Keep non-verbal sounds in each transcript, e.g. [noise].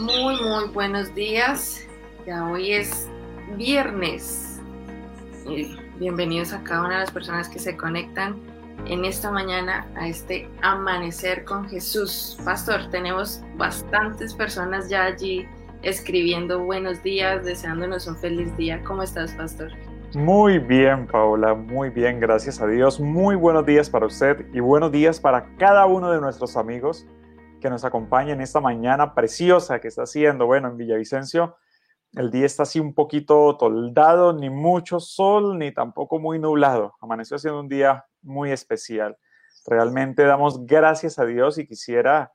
Muy, muy buenos días. Ya hoy es viernes. bienvenidos a cada una de las personas que se conectan en esta mañana a este amanecer con Jesús. Pastor, tenemos bastantes personas ya allí escribiendo buenos días, deseándonos un feliz día. ¿Cómo estás, Pastor? Muy bien, Paola, muy bien, gracias a Dios. Muy buenos días para usted y buenos días para cada uno de nuestros amigos que nos acompaña en esta mañana preciosa que está haciendo. Bueno, en Villavicencio el día está así un poquito toldado, ni mucho sol, ni tampoco muy nublado. Amaneció siendo un día muy especial. Realmente damos gracias a Dios y quisiera,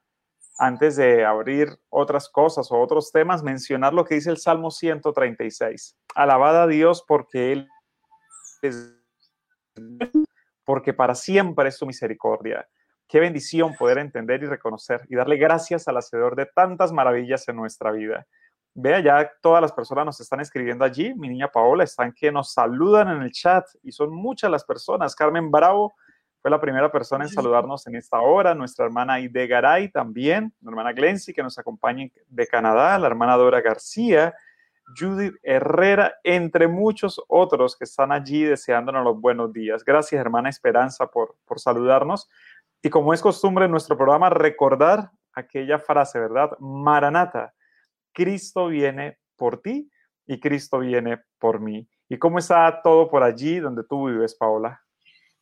antes de abrir otras cosas o otros temas, mencionar lo que dice el Salmo 136. Alabada a Dios porque Él es porque para siempre es su misericordia. Qué bendición poder entender y reconocer y darle gracias al Hacedor de tantas maravillas en nuestra vida. Vea, ya todas las personas nos están escribiendo allí. Mi niña Paola están que nos saludan en el chat y son muchas las personas. Carmen Bravo fue la primera persona en saludarnos en esta hora. Nuestra hermana Ide Garay también, la hermana Glency que nos acompaña de Canadá, la hermana Dora García, Judith Herrera, entre muchos otros que están allí deseándonos los buenos días. Gracias, hermana Esperanza, por, por saludarnos. Y como es costumbre en nuestro programa, recordar aquella frase, ¿verdad? Maranata, Cristo viene por ti y Cristo viene por mí. ¿Y cómo está todo por allí donde tú vives, Paola?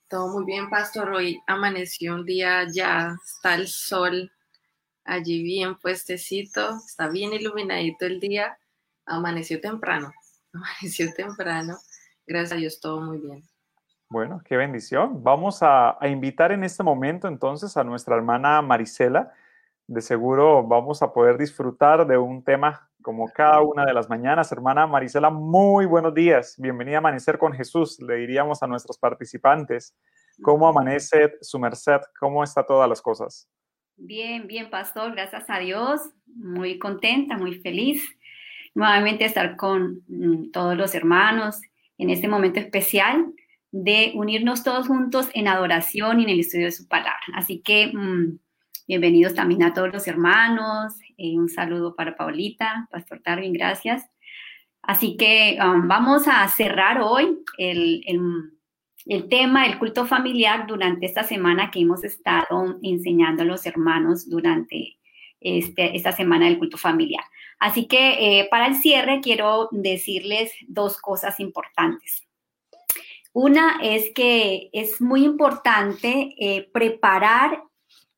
Todo muy bien, pastor. Hoy amaneció un día ya, está el sol allí bien puestecito, está bien iluminadito el día. Amaneció temprano, [laughs] amaneció temprano. Gracias a Dios, todo muy bien. Bueno, qué bendición. Vamos a, invitar en este momento entonces a nuestra hermana Marisela. De seguro vamos a poder disfrutar de un tema como cada una de las mañanas. Hermana Marisela, muy buenos días. Bienvenida a Amanecer con Jesús. Le diríamos a nuestros participantes, ¿cómo amanece su merced? ¿Cómo está todas las cosas? Bien, bien, pastor. Gracias a Dios. Muy contenta, muy feliz. Nuevamente estar con mm, todos los hermanos en este momento especial de unirnos todos juntos en adoración y en el estudio de su palabra. Así que mm, bienvenidos también a todos los hermanos. Eh, un saludo para Paulita, Pastor Darwin, gracias. Así que um, vamos a cerrar hoy el, el, tema del culto familiar durante esta semana que hemos estado enseñando a los hermanos durante este, esta semana del culto familiar. Así que eh, para el cierre quiero decirles dos cosas importantes. Una es que es muy importante eh, preparar,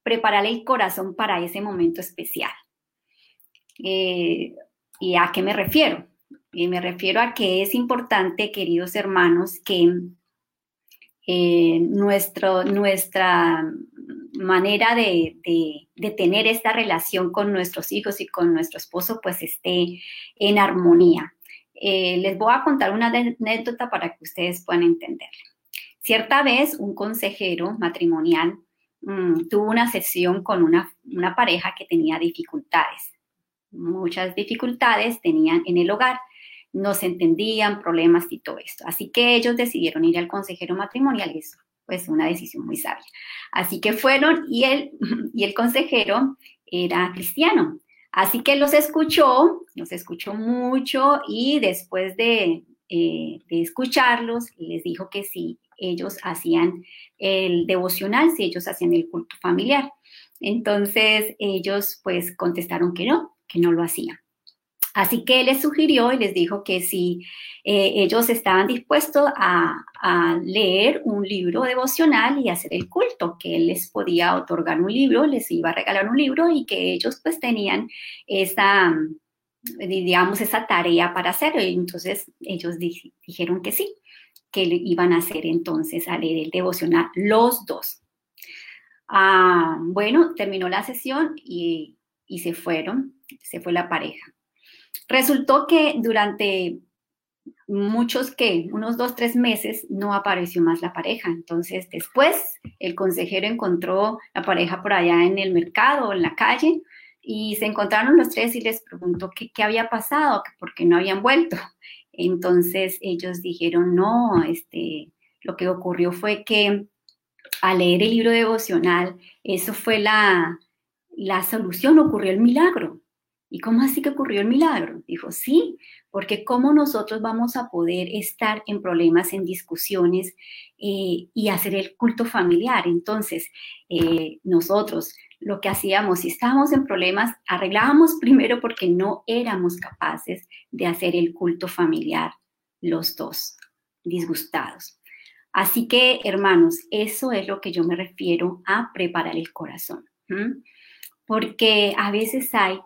preparar el corazón para ese momento especial. Eh, ¿Y a qué me refiero? Y me refiero a que es importante, queridos hermanos, que eh, nuestro, nuestra manera de, de, tener esta relación con nuestros hijos y con nuestro esposo pues esté en armonía. Eh, les voy a contar una anécdota para que ustedes puedan entenderlo. Cierta vez un consejero matrimonial mm, tuvo una sesión con una, pareja que tenía dificultades. Muchas dificultades tenían en el hogar no se entendían, problemas y todo esto. Así que ellos decidieron ir al consejero matrimonial y eso pues una decisión muy sabia. Así que fueron y el [laughs] consejero era cristiano. Así que los escuchó, los escuchó mucho y después de, eh, escucharlos, les dijo que si ellos hacían el devocional, si ellos hacían el culto familiar. Entonces ellos pues contestaron que no, que no lo hacían. Así que él les sugirió y les dijo que si eh, ellos estaban dispuestos a, leer un libro devocional y hacer el culto, que él les podía otorgar un libro, les iba a regalar un libro y que ellos pues tenían esa, digamos, esa tarea para hacerlo. Y entonces ellos dijeron que sí, que iban a hacer entonces a leer el devocional los dos. Ah, bueno, terminó la sesión y, y se fueron, se fue la pareja. Resultó que durante muchos que, unos dos, tres meses, no apareció más la pareja. Entonces, después, el consejero encontró la pareja por allá en el mercado, en la calle, y se encontraron los tres y les preguntó qué, qué había pasado, por qué no habían vuelto. Entonces, ellos dijeron, no, este, lo que ocurrió fue que al leer el libro devocional, eso fue la, la solución, ocurrió el milagro. ¿Y cómo así que ocurrió el milagro? Dijo, sí, porque cómo nosotros vamos a poder estar en problemas, en discusiones eh, y hacer el culto familiar. Entonces, eh, nosotros lo que hacíamos, si estábamos en problemas, arreglábamos [laughs] primero porque no éramos capaces de hacer el culto familiar los dos, disgustados. Así que, hermanos, eso es lo que yo me refiero a preparar el corazón. Porque a veces hay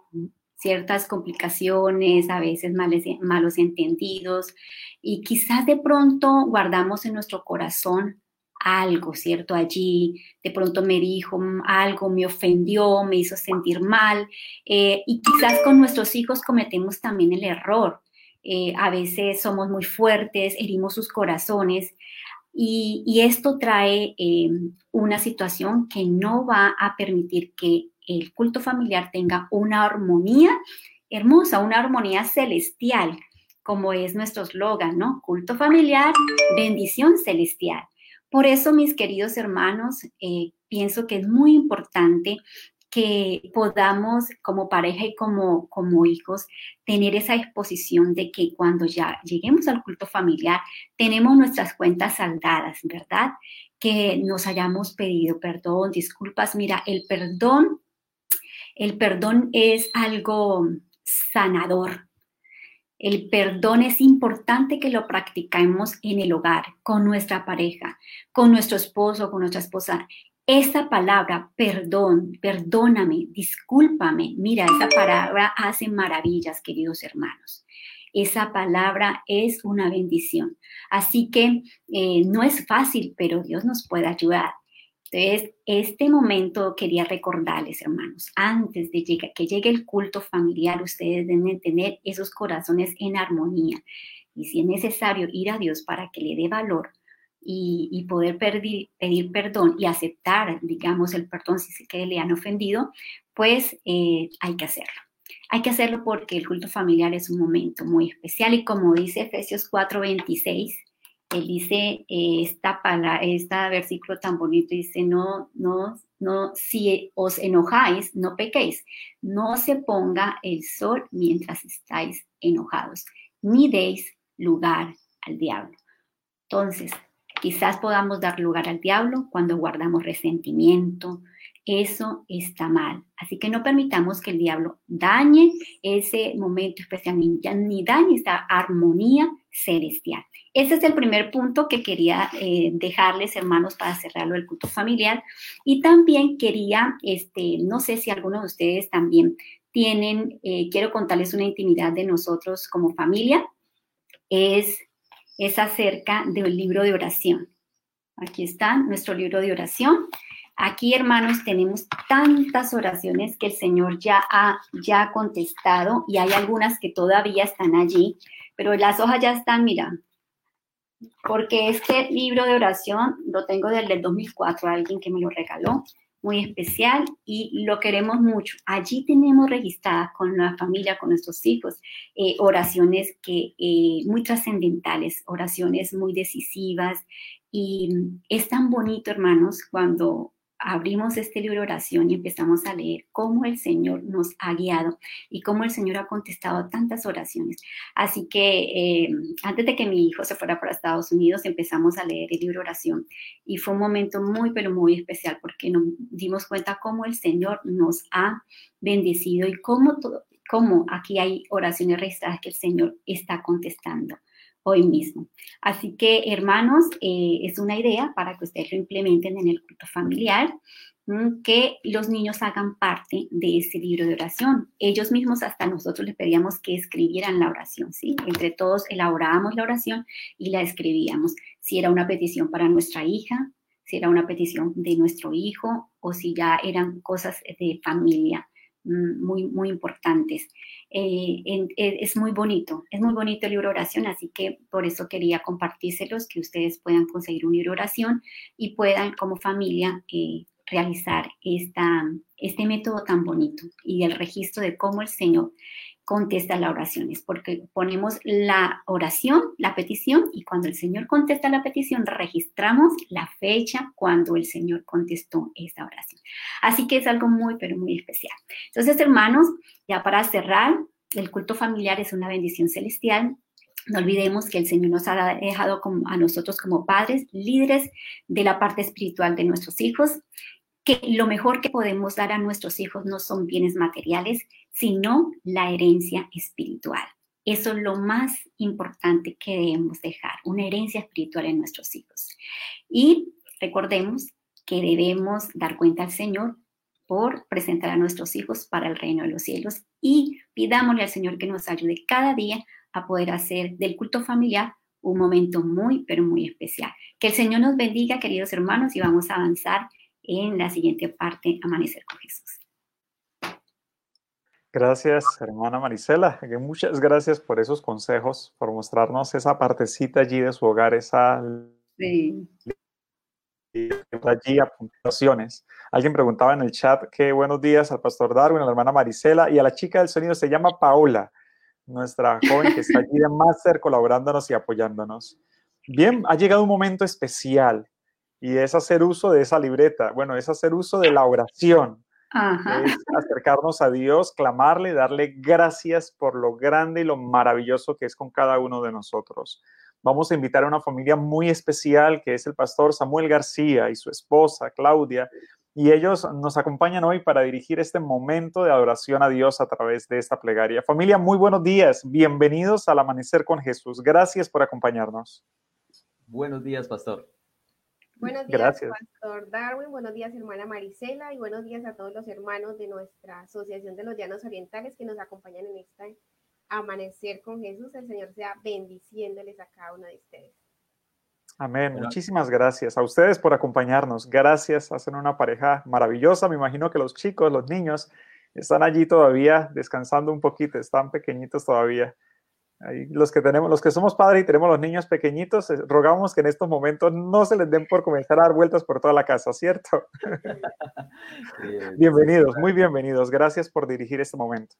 ciertas complicaciones, a veces malos entendidos, y quizás de pronto guardamos en nuestro corazón algo, ¿cierto? Allí de pronto me dijo algo, me ofendió, me hizo sentir mal, eh, y quizás con nuestros hijos cometemos también el error. Eh, a veces somos muy fuertes, herimos sus corazones, y, esto trae eh, una situación que no va a permitir que el culto familiar tenga una armonía hermosa, una armonía celestial, como es nuestro eslogan, ¿no? Culto familiar, bendición celestial. Por eso, mis queridos hermanos, eh, pienso que es muy importante que podamos como pareja y como, como hijos tener esa exposición de que cuando ya lleguemos al culto familiar tenemos nuestras cuentas saldadas, ¿verdad? Que nos hayamos pedido perdón, disculpas. Mira, el perdón el perdón es algo sanador. El perdón es importante que lo practiquemos en el hogar, con nuestra pareja, con nuestro esposo, con nuestra esposa. Esa palabra, perdón, perdóname, discúlpame, mira, esa palabra hace maravillas, queridos hermanos. Esa palabra es una bendición. Así que eh, no es fácil, pero Dios nos puede ayudar. Entonces, este momento quería recordarles, hermanos, antes de que llegue el culto familiar, ustedes deben tener esos corazones en armonía. Y si es necesario ir a Dios para que le dé valor y, poder pedir, pedir, perdón y aceptar, digamos, el perdón si es que le han ofendido, pues eh, hay que hacerlo. Hay que hacerlo porque el culto familiar es un momento muy especial y como dice Efesios 4:26, él dice eh, esta palabra, este versículo tan bonito, dice, no, no, no, si os enojáis, no pequéis, no se ponga el sol mientras estáis enojados, ni deis lugar al diablo. Entonces, quizás podamos dar lugar al diablo cuando guardamos resentimiento, eso está mal. Así que no permitamos que el diablo dañe ese momento especial, ni, dañe esa armonía celestial. Ese es el primer punto que quería eh, dejarles, hermanos, para cerrarlo el culto familiar. Y también quería, este, no sé si algunos de ustedes también tienen, eh, quiero contarles una intimidad de nosotros como familia, es, es acerca del libro de oración. Aquí está nuestro libro de oración. Aquí, hermanos, tenemos tantas oraciones que el Señor ya ha, ya contestado y hay algunas que todavía están allí, pero las hojas ya están, mira, porque este libro de oración lo tengo desde el 2004, alguien que me lo regaló, muy especial y lo queremos mucho. Allí tenemos registradas con la familia, con nuestros hijos, eh, oraciones que, eh, muy trascendentales, oraciones muy decisivas. Y es tan bonito, hermanos, cuando abrimos este libro de oración y empezamos a leer cómo el Señor nos ha guiado y cómo el Señor ha contestado tantas oraciones. Así que eh, antes de que mi hijo se fuera para Estados Unidos, empezamos a leer el libro de oración y fue un momento muy, pero muy especial porque nos dimos cuenta cómo el Señor nos ha bendecido y cómo, cómo aquí hay oraciones registradas que el Señor está contestando hoy mismo. Así que, hermanos, eh, es una idea para que ustedes lo implementen en el culto familiar, que los niños hagan parte de ese libro de oración. Ellos mismos, hasta nosotros les pedíamos que escribieran la oración, ¿sí? Entre todos elaborábamos la oración y la escribíamos. Si era una petición para nuestra hija, si era una petición de nuestro hijo o si ya eran cosas de familia. Mm, muy, muy importantes. Eh, eh, es muy bonito, es muy bonito el libro oración, así que por eso quería compartírselos, que ustedes puedan conseguir un libro oración y puedan como familia eh, realizar esta, este método tan bonito y el registro de cómo el Señor contesta las oraciones, porque ponemos la oración, la petición, y cuando el Señor contesta la petición, registramos la fecha cuando el Señor contestó esa oración. Así que es algo muy, pero muy especial. Entonces, hermanos, ya para cerrar, el culto familiar es una bendición celestial. No olvidemos que el Señor nos ha dejado a nosotros como padres, líderes de la parte espiritual de nuestros hijos, que lo mejor que podemos dar a nuestros hijos no son bienes materiales, sino la herencia espiritual. Eso es lo más importante que debemos dejar, una herencia espiritual en nuestros hijos. Y recordemos que debemos dar cuenta al Señor por presentar a nuestros hijos para el reino de los cielos y pidámosle al Señor que nos ayude cada día a poder hacer del culto familiar un momento muy, pero muy especial. Que el Señor nos bendiga, queridos hermanos, y vamos a avanzar en la siguiente parte, Amanecer con Jesús. Gracias, hermana Marisela. Muchas gracias por esos consejos, por mostrarnos esa partecita allí de su hogar, esa sí. allí apuntaciones. Alguien preguntaba en el chat que buenos días al pastor Darwin, a la hermana Marisela y a la chica del sonido se llama Paola, nuestra joven que está allí de Master colaborándonos y apoyándonos. Bien, ha llegado un momento especial y es hacer uso de esa libreta. Bueno, es hacer uso de la oración es acercarnos a Dios, clamarle, darle gracias por lo grande y lo maravilloso que es con cada uno de nosotros. Vamos a invitar a una familia muy especial que es el pastor Samuel García y su esposa Claudia. Y ellos nos acompañan hoy para dirigir este momento de adoración a Dios a través de esta plegaria. Familia, muy buenos días. Bienvenidos al Amanecer con Jesús. Gracias por acompañarnos. Buenos días, pastor. Buenos días, Pastor Darwin. Buenos días, hermana Marisela. Y buenos días a todos los hermanos de nuestra Asociación de los Llanos Orientales que nos acompañan en este amanecer con Jesús. El Señor sea bendiciéndoles a cada uno de ustedes. Amén. Muchísimas gracias a ustedes por acompañarnos. Gracias. Hacen una pareja maravillosa. Me imagino que los chicos, los niños, están allí todavía descansando un poquito. Están pequeñitos todavía los que tenemos, los que somos padres y tenemos los niños pequeñitos, eh, rogamos que en estos momentos no se les den por comenzar a dar vueltas por toda la casa, ¿cierto? [laughs] bienvenidos, muy bienvenidos. Gracias por dirigir este momento.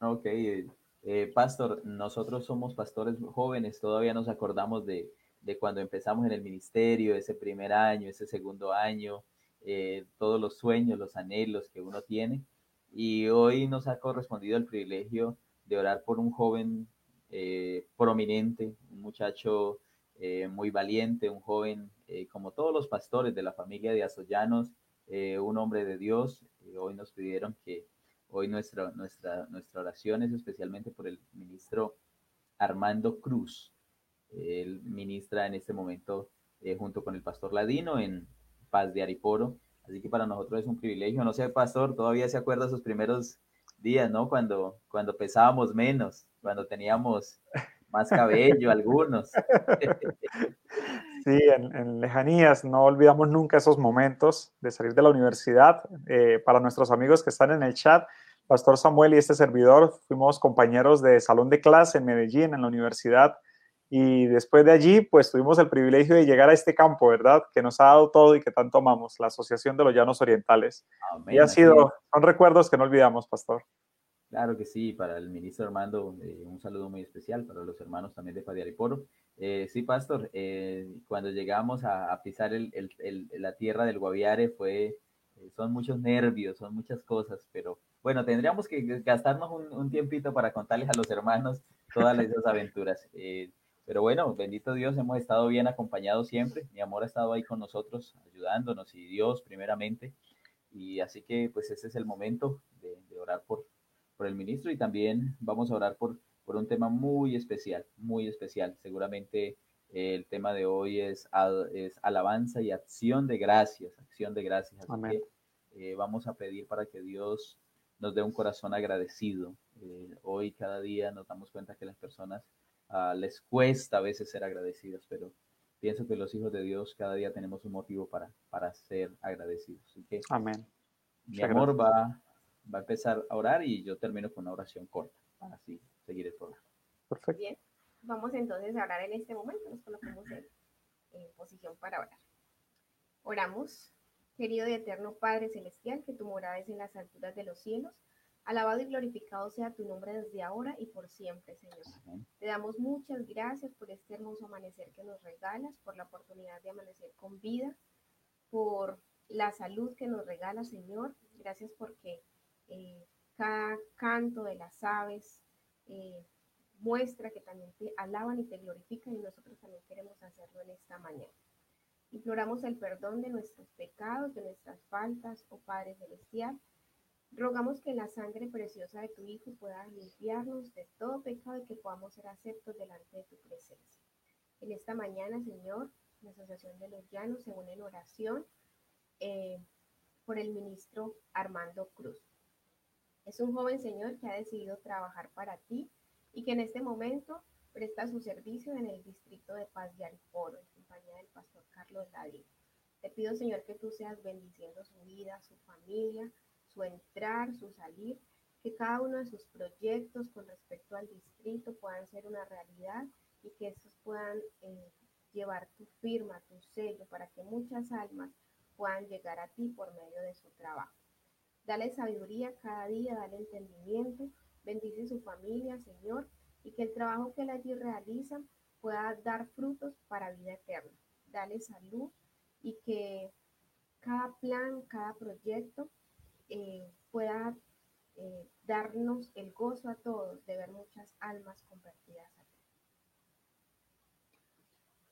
Ok, eh, pastor, nosotros somos pastores jóvenes, todavía nos acordamos de, cuando empezamos en el ministerio, ese primer año, ese segundo año, eh, todos los sueños, los anhelos que uno tiene. Y hoy nos ha correspondido el privilegio de orar por un joven eh, prominente, un muchacho eh, muy valiente, un joven eh, como todos los pastores de la familia de Azoyanos, un hombre de Dios. hoy nos pidieron que hoy nuestra, nuestra, nuestra oración es especialmente por el ministro Armando Cruz. Él ministra en este momento junto con el pastor Ladino en Paz de Ariporo. Así que para nosotros es un privilegio. No sé, pastor, todavía se acuerda sus primeros días, ¿no? Cuando, cuando pesábamos menos, cuando teníamos más cabello algunos. [laughs] Sí, en, lejanías, no olvidamos nunca esos momentos de salir de la universidad. Eh, para nuestros amigos que están en el chat, Pastor Samuel y este servidor fuimos compañeros de salón de clase en Medellín, en la universidad, y después de allí, pues tuvimos el privilegio de llegar a este campo, ¿verdad? Que nos ha dado todo y que tanto amamos, la Asociación de los Llanos Orientales. y ha sido, son recuerdos que no olvidamos, Pastor. Claro que sí, para el ministro Armando, eh, un saludo muy especial, para los hermanos también de Padiariporo. Eh, sí, Pastor, eh, cuando llegamos a, pisar la tierra del Guaviare fue, eh, son muchos nervios, son muchas cosas, pero bueno, tendríamos que gastarnos un, tiempito para contarles a los hermanos todas esas aventuras. pero bueno, bendito Dios, hemos estado bien acompañados siempre. Mi amor ha estado ahí con nosotros, ayudándonos y Dios primeramente. Y así que pues ese es el momento de orar por, por el ministro y también vamos a orar por, por un tema muy especial, muy especial. Seguramente eh, el tema de hoy es, es, alabanza y acción de gracias, acción de gracias. Así que eh, vamos a pedir para que Dios nos dé un corazón agradecido. Eh, hoy cada día nos damos cuenta que las personas uh, les cuesta a veces ser agradecidos, pero pienso que los hijos de Dios cada día tenemos un motivo para, para ser agradecidos. Así que, Amén. Mi amor va va a empezar a orar y yo termino con una oración corta para así seguir el programa. Perfecto. Bien, vamos entonces a orar en este momento, nos colocamos en, posición para orar. Oramos, querido y eterno Padre Celestial, que tu morada es en las alturas de los cielos. Alabado y glorificado sea tu nombre desde ahora y por siempre, Señor. Te damos muchas gracias por este hermoso amanecer que nos regalas, por la oportunidad de amanecer con vida, por la salud que nos regala, Señor. Gracias porque eh, cada canto de las aves eh, muestra que también te alaban y te glorifican y nosotros también queremos hacerlo en esta mañana. Imploramos el perdón de nuestros pecados, de nuestras faltas, oh Padre Celestial. Rogamos que la sangre preciosa de tu Hijo pueda limpiarnos de todo pecado y que podamos ser aceptos delante de tu presencia. En esta mañana, Señor, la Asociación de los Llanos se une en oración eh, por el ministro Armando Cruz. Es un joven señor que ha decidido trabajar para ti y que en este momento presta su servicio en el distrito de Paz de Alforo, en compañía del pastor Carlos David. Te pido, Señor, que tú seas bendiciendo su vida, su familia, su entrar, su salir, que cada uno de sus proyectos con respecto al distrito puedan ser una realidad y que estos puedan eh, llevar tu firma, tu sello, para que muchas almas puedan llegar a ti por medio de su trabajo. Dale sabiduría cada día, dale entendimiento, bendice su familia, Señor, y que el trabajo que él allí realiza pueda dar frutos para vida eterna. Dale salud y que cada plan, cada proyecto eh, pueda eh, darnos el gozo a todos de ver muchas almas convertidas a.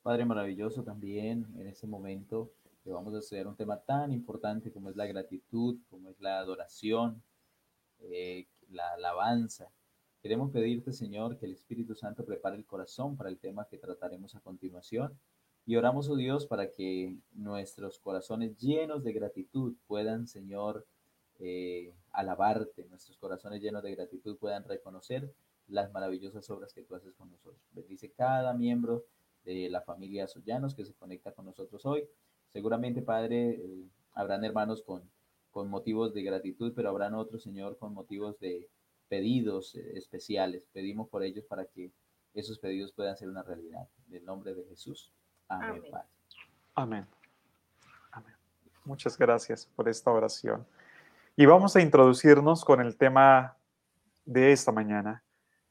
Padre maravilloso también en este momento que vamos a estudiar un tema tan importante como es la gratitud, como es la adoración, eh, la alabanza. Queremos pedirte, Señor, que el Espíritu Santo prepare el corazón para el tema que trataremos a continuación. Y oramos, oh Dios, para que nuestros corazones llenos de gratitud puedan, Señor, eh, alabarte, nuestros corazones llenos de gratitud puedan reconocer las maravillosas obras que tú haces con nosotros. Bendice cada miembro de la familia Sollanos que se conecta con nosotros hoy. Seguramente, Padre, eh, habrán hermanos con con motivos de gratitud, pero habrán otros, Señor, con motivos de pedidos eh, especiales. Pedimos por ellos para que esos pedidos puedan ser una realidad. En el nombre de Jesús. Amén. Amén. Amén. Muchas gracias por esta oración. Y vamos a introducirnos con el tema de esta mañana.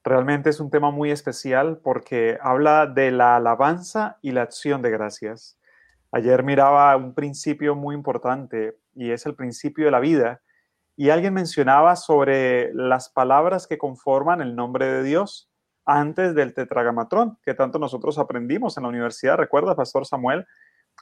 Realmente es un tema muy especial porque habla de la alabanza y la acción de gracias. Ayer miraba un principio muy importante y es el principio de la vida. Y alguien mencionaba sobre las palabras que conforman el nombre de Dios antes del tetragamatrón, que tanto nosotros aprendimos en la universidad, ¿recuerda, Pastor Samuel?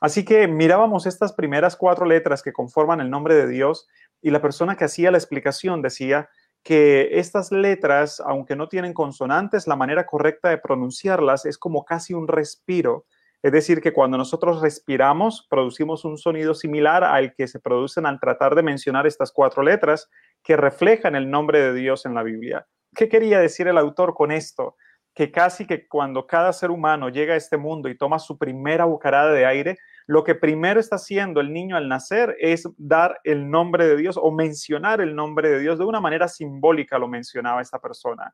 Así que mirábamos estas primeras cuatro letras que conforman el nombre de Dios y la persona que hacía la explicación decía que estas letras, aunque no tienen consonantes, la manera correcta de pronunciarlas es como casi un respiro es decir, que cuando nosotros respiramos, producimos un sonido similar al que se producen al tratar de mencionar estas cuatro letras que reflejan el nombre de Dios en la Biblia. ¿Qué quería decir el autor con esto? Que casi que cuando cada ser humano llega a este mundo y toma su primera bocarada de aire, lo que primero está haciendo el niño al nacer es dar el nombre de Dios o mencionar el nombre de Dios. De una manera simbólica lo mencionaba esta persona.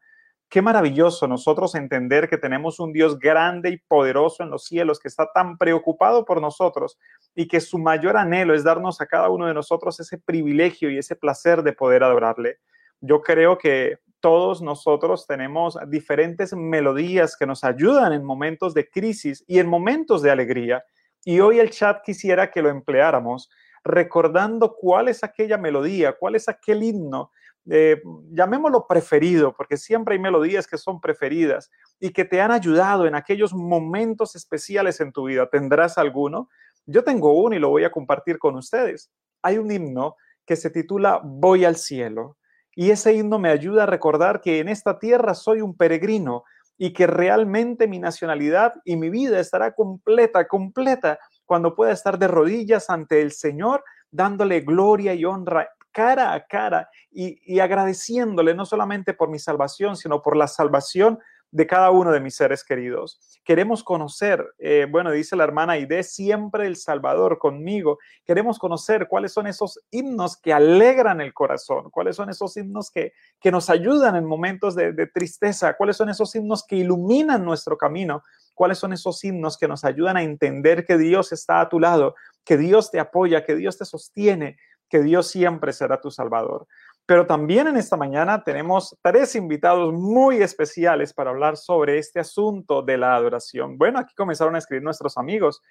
Qué maravilloso nosotros entender que tenemos un Dios grande y poderoso en los cielos que está tan preocupado por nosotros y que su mayor anhelo es darnos a cada uno de nosotros ese privilegio y ese placer de poder adorarle. Yo creo que todos nosotros tenemos diferentes melodías que nos ayudan en momentos de crisis y en momentos de alegría. Y hoy el chat quisiera que lo empleáramos recordando cuál es aquella melodía, cuál es aquel himno eh, llamémoslo preferido, porque siempre hay melodías que son preferidas y que te han ayudado en aquellos momentos especiales en tu vida. ¿Tendrás alguno? Yo tengo uno y lo voy a compartir con ustedes. Hay un himno que se titula Voy al cielo y ese himno me ayuda a recordar que en esta tierra soy un peregrino y que realmente mi nacionalidad y mi vida estará completa, completa cuando pueda estar de rodillas ante el Señor dándole gloria y honra cara a cara y, agradeciéndole no solamente por mi salvación, sino por la salvación de cada uno de mis seres queridos. Queremos conocer, eh, bueno, dice la hermana Ide, siempre el Salvador conmigo. Queremos conocer cuáles son esos himnos que alegran el corazón, cuáles son esos himnos que, que nos ayudan en momentos de tristeza, cuáles son esos himnos que iluminan nuestro camino, cuáles son esos himnos que nos ayudan a entender que Dios está a tu lado, que Dios te apoya, que Dios te sostiene, que Dios siempre será tu Salvador. Pero también en esta mañana tenemos tres invitados muy especiales para hablar sobre este asunto de la adoración. Bueno, aquí comenzaron a escribir nuestros amigos.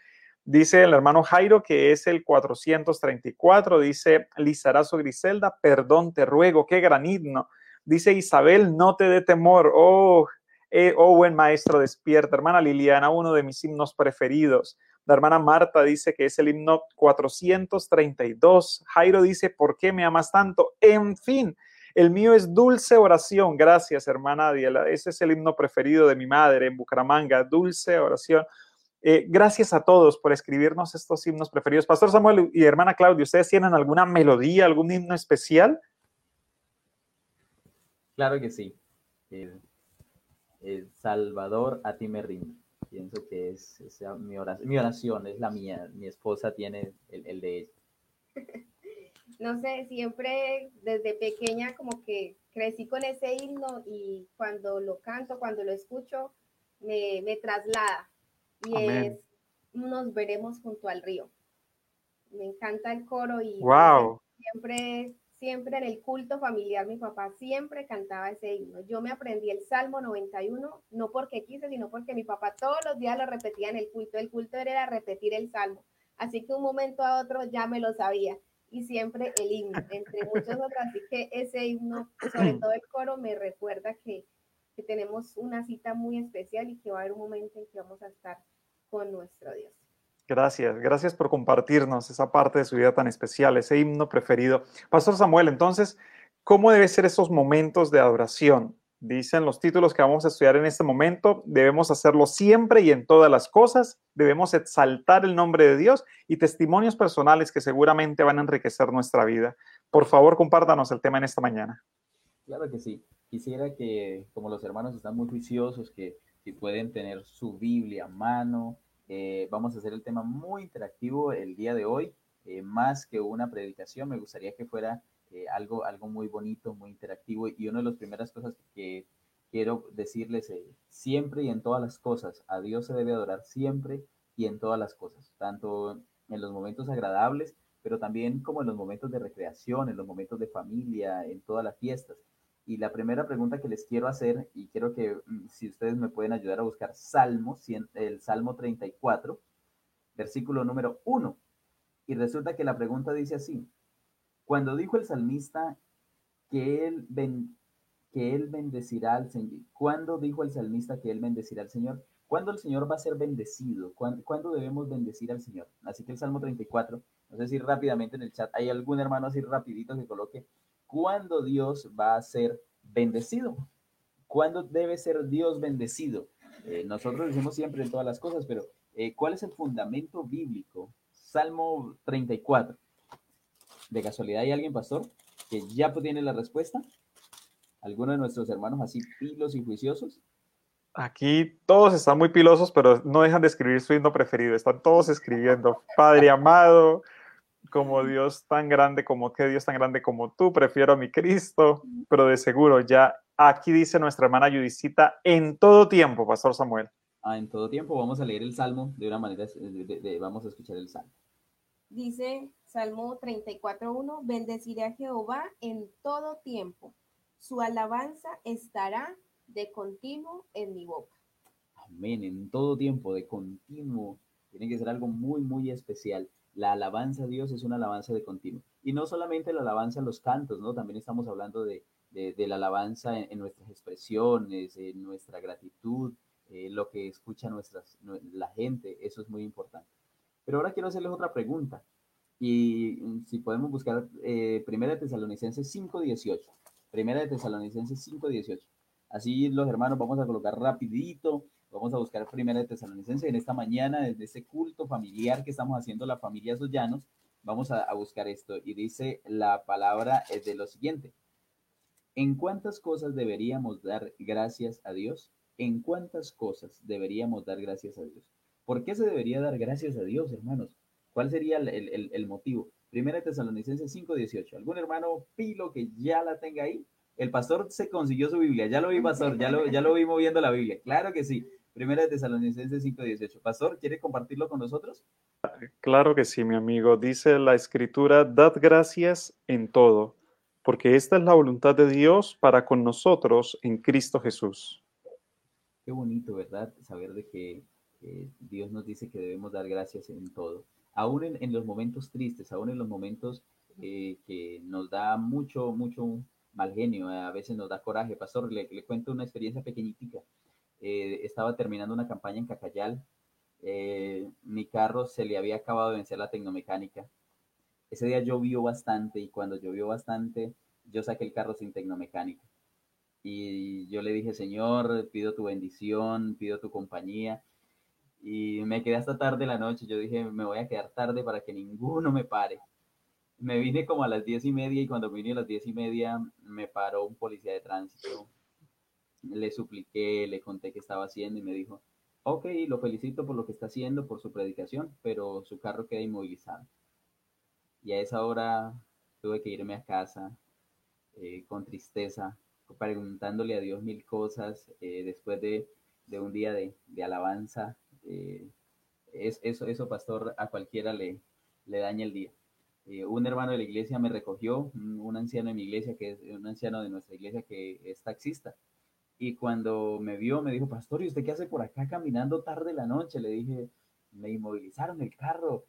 Dice el hermano Jairo que es el 434, dice Lizarazo Griselda, perdón te ruego, qué gran himno. Dice Isabel, no te dé temor, oh, eh, oh buen maestro, despierta. Hermana Liliana, uno de mis himnos preferidos. La hermana Marta dice que es el himno 432. Jairo dice, ¿por qué me amas tanto? En fin, el mío es dulce oración. Gracias, hermana Diela. Ese es el himno preferido de mi madre en Bucaramanga, dulce oración. Eh, gracias a todos por escribirnos estos himnos preferidos. Pastor Samuel y hermana Claudia, ¿ustedes tienen alguna melodía, algún himno especial? Claro que sí. Salvador, a ti me rindo. Pienso que es, mi, oración, es la mía. Mi esposa tiene el, de ella. [laughs] No sé, siempre desde pequeña como que crecí con ese himno y cuando lo canto, cuando lo escucho, me, me traslada y es Nos veremos junto al río. Me encanta el coro y siempre, siempre en el culto familiar mi papá siempre cantaba ese himno. Yo me aprendí el Salmo 91, no porque quise, sino porque mi papá todos los días lo repetía en el culto. El culto era repetir el Salmo. Así que un momento a otro ya me lo sabía. Y siempre el himno, entre muchos otros. Así que ese himno, sobre todo el coro, me recuerda que, que tenemos una cita muy especial y que va a haber un momento en que vamos a estar con nuestro Dios. Gracias, gracias por compartirnos esa parte de su vida tan especial, ese himno preferido. Pastor Samuel, entonces, ¿cómo deben ser esos momentos de adoración? Dicen los títulos que vamos a estudiar en este momento, debemos hacerlo siempre y en todas las cosas, debemos exaltar el nombre de Dios y testimonios personales que seguramente van a enriquecer nuestra vida. Por favor, compártanos el tema en esta mañana. Claro que sí. Quisiera que, como los hermanos están muy juiciosos, que si pueden tener su Biblia a mano. Eh, vamos a hacer el tema muy interactivo el día de hoy, eh, más que una predicación, me gustaría que fuera eh, algo, algo muy bonito, muy interactivo. Y una de las primeras cosas que quiero decirles, siempre y en todas las cosas, a Dios se debe adorar siempre y en todas las cosas, tanto en los momentos agradables, pero también como en los momentos de recreación, en los momentos de familia, en todas las fiestas. Y la primera pregunta que les quiero hacer, y quiero que mm, si ustedes me pueden ayudar a buscar Salmo, el Salmo 34, versículo número 1. Y resulta que la pregunta dice así, cuando dijo el salmista que él, que él bendecirá al Señor, ¿cuándo dijo el salmista que él bendecirá al Señor? ¿Cuándo el Señor va a ser bendecido? ¿Cuándo, ¿Cuándo, debemos bendecir al Señor? Así que el Salmo 34, no sé si rápidamente en el chat hay algún hermano así rapidito que coloque ¿Cuándo Dios va a ser bendecido? ¿Cuándo debe ser Dios bendecido? Eh, nosotros decimos siempre en todas las cosas, pero eh, ¿cuál es el fundamento bíblico? Salmo 34. ¿De casualidad hay alguien, pastor, que ya tiene la respuesta? ¿Alguno de nuestros hermanos así pilos y juiciosos? Aquí todos están muy pilosos, pero no dejan de escribir su himno preferido. Están todos escribiendo, Padre amado, como Dios tan grande, como que Dios tan grande como tú, prefiero a mi Cristo, pero de seguro ya aquí dice nuestra hermana Judicita, en todo tiempo, Pastor Samuel. Ah, en todo tiempo vamos a leer el Salmo de una manera, vamos a escuchar el Salmo. Dice Salmo 34.1, bendeciré a Jehová en todo tiempo, su alabanza estará de continuo en mi boca. Amén, en todo tiempo, de continuo. Tiene que ser algo muy, muy especial la alabanza a Dios es una alabanza de continuo. Y no solamente la alabanza en los cantos, ¿no? También estamos hablando de, la alabanza en, nuestras expresiones, en nuestra gratitud, eh, lo que escucha nuestras, la gente, eso es muy importante. Pero ahora quiero hacerles otra pregunta. Y si podemos buscar eh, Primera de Tesalonicenses 5.18. Primera de Tesalonicenses 5.18. Así los hermanos vamos a colocar rapidito Vamos a buscar Primera de Tesalonicense en esta mañana, desde ese culto familiar que estamos haciendo la familia Sollanos, vamos a, buscar esto. Y dice la palabra es de lo siguiente. ¿En cuántas cosas deberíamos dar gracias a Dios? ¿En cuántas cosas deberíamos dar gracias a Dios? ¿Por qué se debería dar gracias a Dios, hermanos? ¿Cuál sería el, motivo? Primera Tesalonicenses 5.18. ¿Algún hermano pilo que ya la tenga ahí? El pastor se consiguió su Biblia. Ya lo vi, pastor. Ya lo, ya lo vi moviendo la Biblia. Claro que sí. Primera de Tesalonicenses 5:18. Pastor, ¿quiere compartirlo con nosotros? Claro que sí, mi amigo. Dice la escritura, dad gracias en todo, porque esta es la voluntad de Dios para con nosotros en Cristo Jesús. Qué bonito, ¿verdad? Saber de que Dios nos dice que debemos dar gracias en todo. Aún en, los momentos tristes, aún en los momentos eh, que nos da mucho, mucho mal genio, a veces nos da coraje. Pastor, le, cuento una experiencia pequeñitica. Eh, estaba terminando una campaña en Cacayal. Eh, mi carro se le había acabado de vencer la tecnomecánica. Ese día llovió bastante y cuando llovió bastante, yo saqué el carro sin tecnomecánica. Y yo le dije, Señor, pido tu bendición, pido tu compañía. Y me quedé hasta tarde la noche. Yo dije, me voy a quedar tarde para que ninguno me pare. Me vine como a las diez y media y cuando vine a las diez y media me paró un policía de tránsito. Le supliqué, le conté qué estaba haciendo y me dijo, ok, lo felicito por lo que está haciendo, por su predicación, pero su carro queda inmovilizado. Y a esa hora tuve que irme a casa eh, con tristeza, preguntándole a Dios mil cosas eh, después de, un día de, alabanza. Eh, es, eso, eso, pastor, a cualquiera le, le daña el día. un hermano de la iglesia me recogió, un, anciano de mi iglesia, que es un anciano de nuestra iglesia que es taxista. Y cuando me vio, me dijo, pastor, ¿y usted qué hace por acá caminando tarde la noche? Le dije, me inmovilizaron el carro,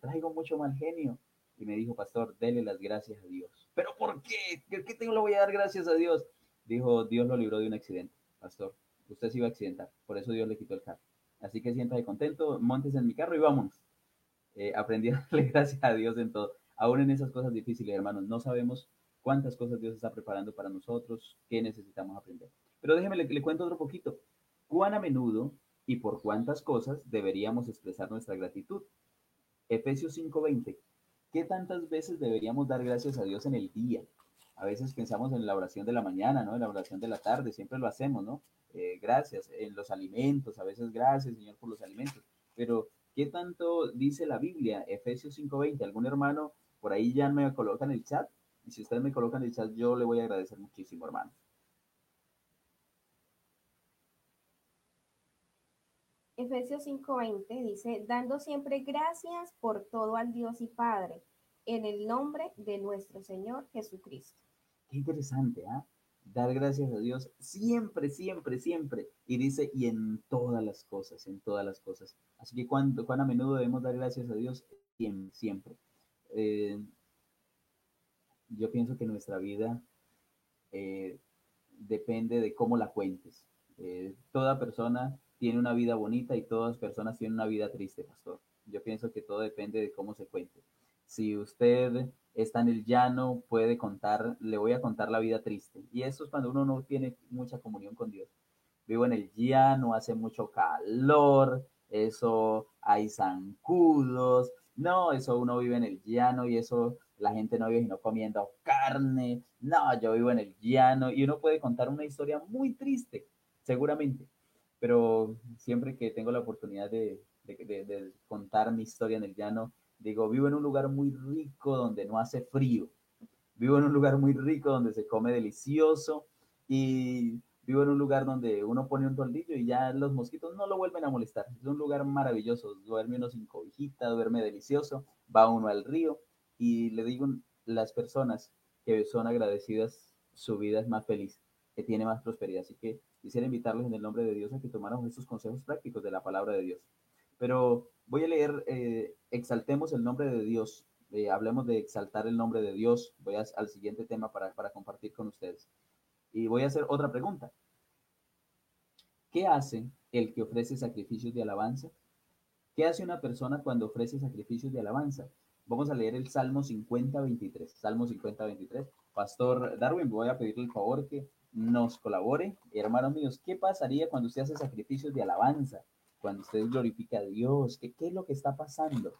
traigo mucho mal genio y me dijo, pastor, dele las gracias a Dios. ¿Pero por qué? ¿Qué, qué tengo, le voy a dar gracias a Dios? Dijo, Dios lo libró de un accidente, pastor. Usted se iba a accidentar, por eso Dios le quitó el carro. Así que siéntase contento, montes en mi carro y vámonos. Eh, aprendí a [laughs] darle gracias a Dios en todo. Aún en esas cosas difíciles, hermanos, no sabemos cuántas cosas Dios está preparando para nosotros, qué necesitamos aprender. Pero déjeme, le, le cuento otro poquito. ¿Cuán a menudo y por cuántas cosas deberíamos expresar nuestra gratitud? Efesios 5:20. ¿Qué tantas veces deberíamos dar gracias a Dios en el día? A veces pensamos en la oración de la mañana, ¿no? En la oración de la tarde, siempre lo hacemos, ¿no? Eh, gracias. En los alimentos, a veces gracias, Señor, por los alimentos. Pero, ¿qué tanto dice la Biblia? Efesios 5:20. ¿Algún hermano por ahí ya me coloca en el chat? Y si ustedes me colocan en el chat, yo le voy a agradecer muchísimo, hermano. Efesios 5:20 dice, dando siempre gracias por todo al Dios y Padre, en el nombre de nuestro Señor Jesucristo. Qué interesante, ¿ah? Dar gracias a Dios siempre, siempre, siempre. Y dice, y en todas las cosas, en todas las cosas. Así que cuando, cuán a menudo debemos dar gracias a Dios, siempre. siempre. Eh, yo pienso que nuestra vida eh, depende de cómo la cuentes. Eh, toda persona tiene una vida bonita y todas las personas tienen una vida triste, pastor. Yo pienso que todo depende de cómo se cuente. Si usted está en el llano, puede contar, le voy a contar la vida triste. Y eso es cuando uno no tiene mucha comunión con Dios. Vivo en el llano, hace mucho calor, eso hay zancudos. No, eso uno vive en el llano y eso la gente no vive sino comiendo carne. No, yo vivo en el llano y uno puede contar una historia muy triste, seguramente pero siempre que tengo la oportunidad de, contar mi historia en el llano, digo, vivo en un lugar muy rico donde no hace frío, vivo en un lugar muy rico donde se come delicioso y vivo en un lugar donde uno pone un toldillo y ya los mosquitos no lo vuelven a molestar. Es un lugar maravilloso, duerme uno sin cobijita, duerme delicioso, va uno al río y le digo, las personas que son agradecidas, su vida es más feliz, que tiene más prosperidad. Así que quisiera invitarles en el nombre de Dios a que tomáramos estos consejos prácticos de la palabra de Dios. Pero voy a leer, eh, exaltemos el nombre de Dios, eh, hablemos de exaltar el nombre de Dios. Voy al siguiente tema para, para compartir con ustedes. Y voy a hacer otra pregunta. ¿Qué hace el que ofrece sacrificios de alabanza? ¿Qué hace una persona cuando ofrece sacrificios de alabanza? Vamos a leer el Salmo 50, 23. Salmo 50, 23. Pastor Darwin, voy a pedirle el favor que nos colabore. Hermanos míos, ¿qué pasaría cuando usted hace sacrificios de alabanza? Cuando usted glorifica a Dios, ¿qué, qué es lo que está pasando?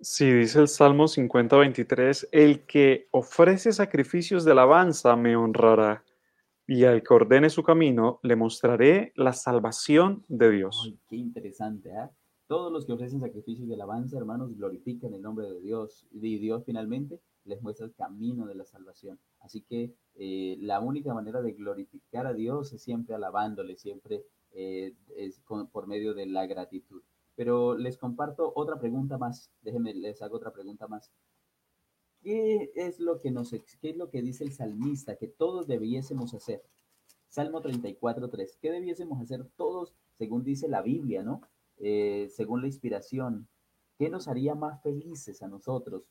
Sí, dice el Salmo 50, 23, el que ofrece sacrificios de alabanza me honrará, y al que ordene su camino le mostraré la salvación de Dios. qué interesante, ¿eh? Todos los que ofrecen sacrificios de alabanza, hermanos, glorifican el nombre de Dios, y Dios finalmente les muestra el camino de la salvación. Así que eh, la única manera de glorificar a Dios es siempre alabándole, siempre eh, es por medio de la gratitud. Pero les comparto otra pregunta más, déjenme, les hago otra pregunta más. ¿Qué es lo que nos qué es lo que dice el salmista que todos debiésemos hacer? Salmo 34.3. ¿Qué debiésemos hacer todos según dice la Biblia, ¿no? Eh, según la inspiración. ¿Qué nos haría más felices a nosotros?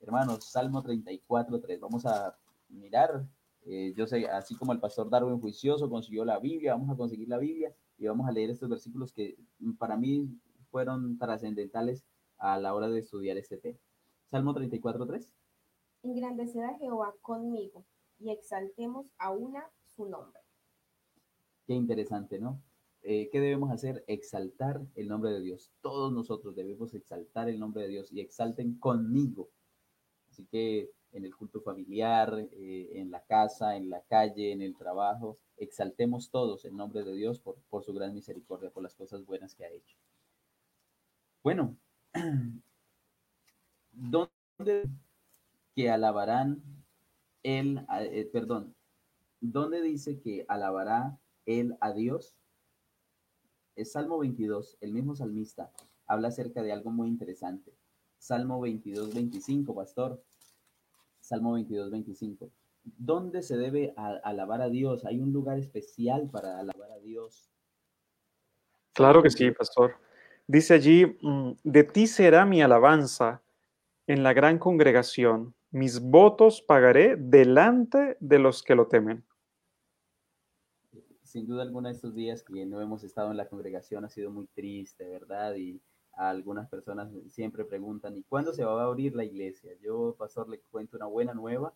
Hermanos, Salmo 34.3. Vamos a mirar. Eh, yo sé, así como el pastor Darwin Juicioso consiguió la Biblia, vamos a conseguir la Biblia y vamos a leer estos versículos que para mí fueron trascendentales a la hora de estudiar este tema. Salmo 34.3. Engrandeced a Jehová conmigo y exaltemos a una su nombre. Qué interesante, ¿no? Eh, ¿Qué debemos hacer? Exaltar el nombre de Dios. Todos nosotros debemos exaltar el nombre de Dios y exalten conmigo. Así que en el culto familiar, eh, en la casa, en la calle, en el trabajo, exaltemos todos el nombre de Dios por, su gran misericordia, por las cosas buenas que ha hecho. Bueno, [clears throat] ¿dónde que alabarán él, eh, perdón, ¿dónde dice que alabará él a Dios? El Salmo 22, el mismo salmista, habla acerca de algo muy interesante. Salmo 22, 25, pastor. Salmo 22, 25. ¿Dónde se debe alabar a Dios? ¿Hay un lugar especial para alabar a Dios? Claro que sí, pastor. Dice allí, mm, de ti será mi alabanza en la gran congregación. Mis votos pagaré delante de los que lo temen. Sin duda alguna estos días que no hemos estado en la congregación ha sido muy triste, ¿verdad? Y algunas personas siempre preguntan, ¿y cuándo se va a abrir la iglesia? Yo, pastor, le cuento una buena nueva.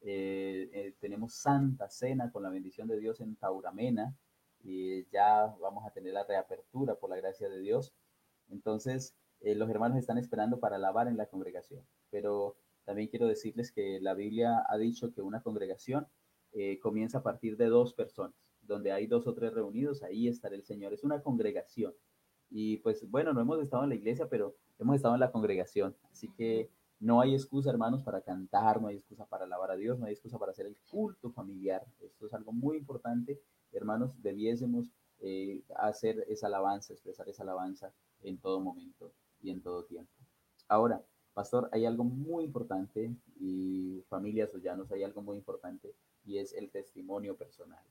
Eh, eh, tenemos Santa Cena con la bendición de Dios en Tauramena y ya vamos a tener la reapertura por la gracia de Dios. Entonces, eh, los hermanos están esperando para alabar en la congregación. Pero también quiero decirles que la Biblia ha dicho que una congregación comienza a partir de dos personas. Donde hay dos o tres reunidos, ahí estará el Señor. Es una congregación. Y pues bueno, no hemos estado en la iglesia, pero hemos estado en la congregación. Así que no hay excusa, hermanos, para cantar, no hay excusa para alabar a Dios, no hay excusa para hacer el culto familiar. Esto es algo muy importante. Hermanos, debiésemos eh, hacer esa alabanza, expresar esa alabanza en todo momento y en todo tiempo. Ahora, pastor, hay algo muy importante y familias llanos, hay algo muy importante y es el testimonio personal.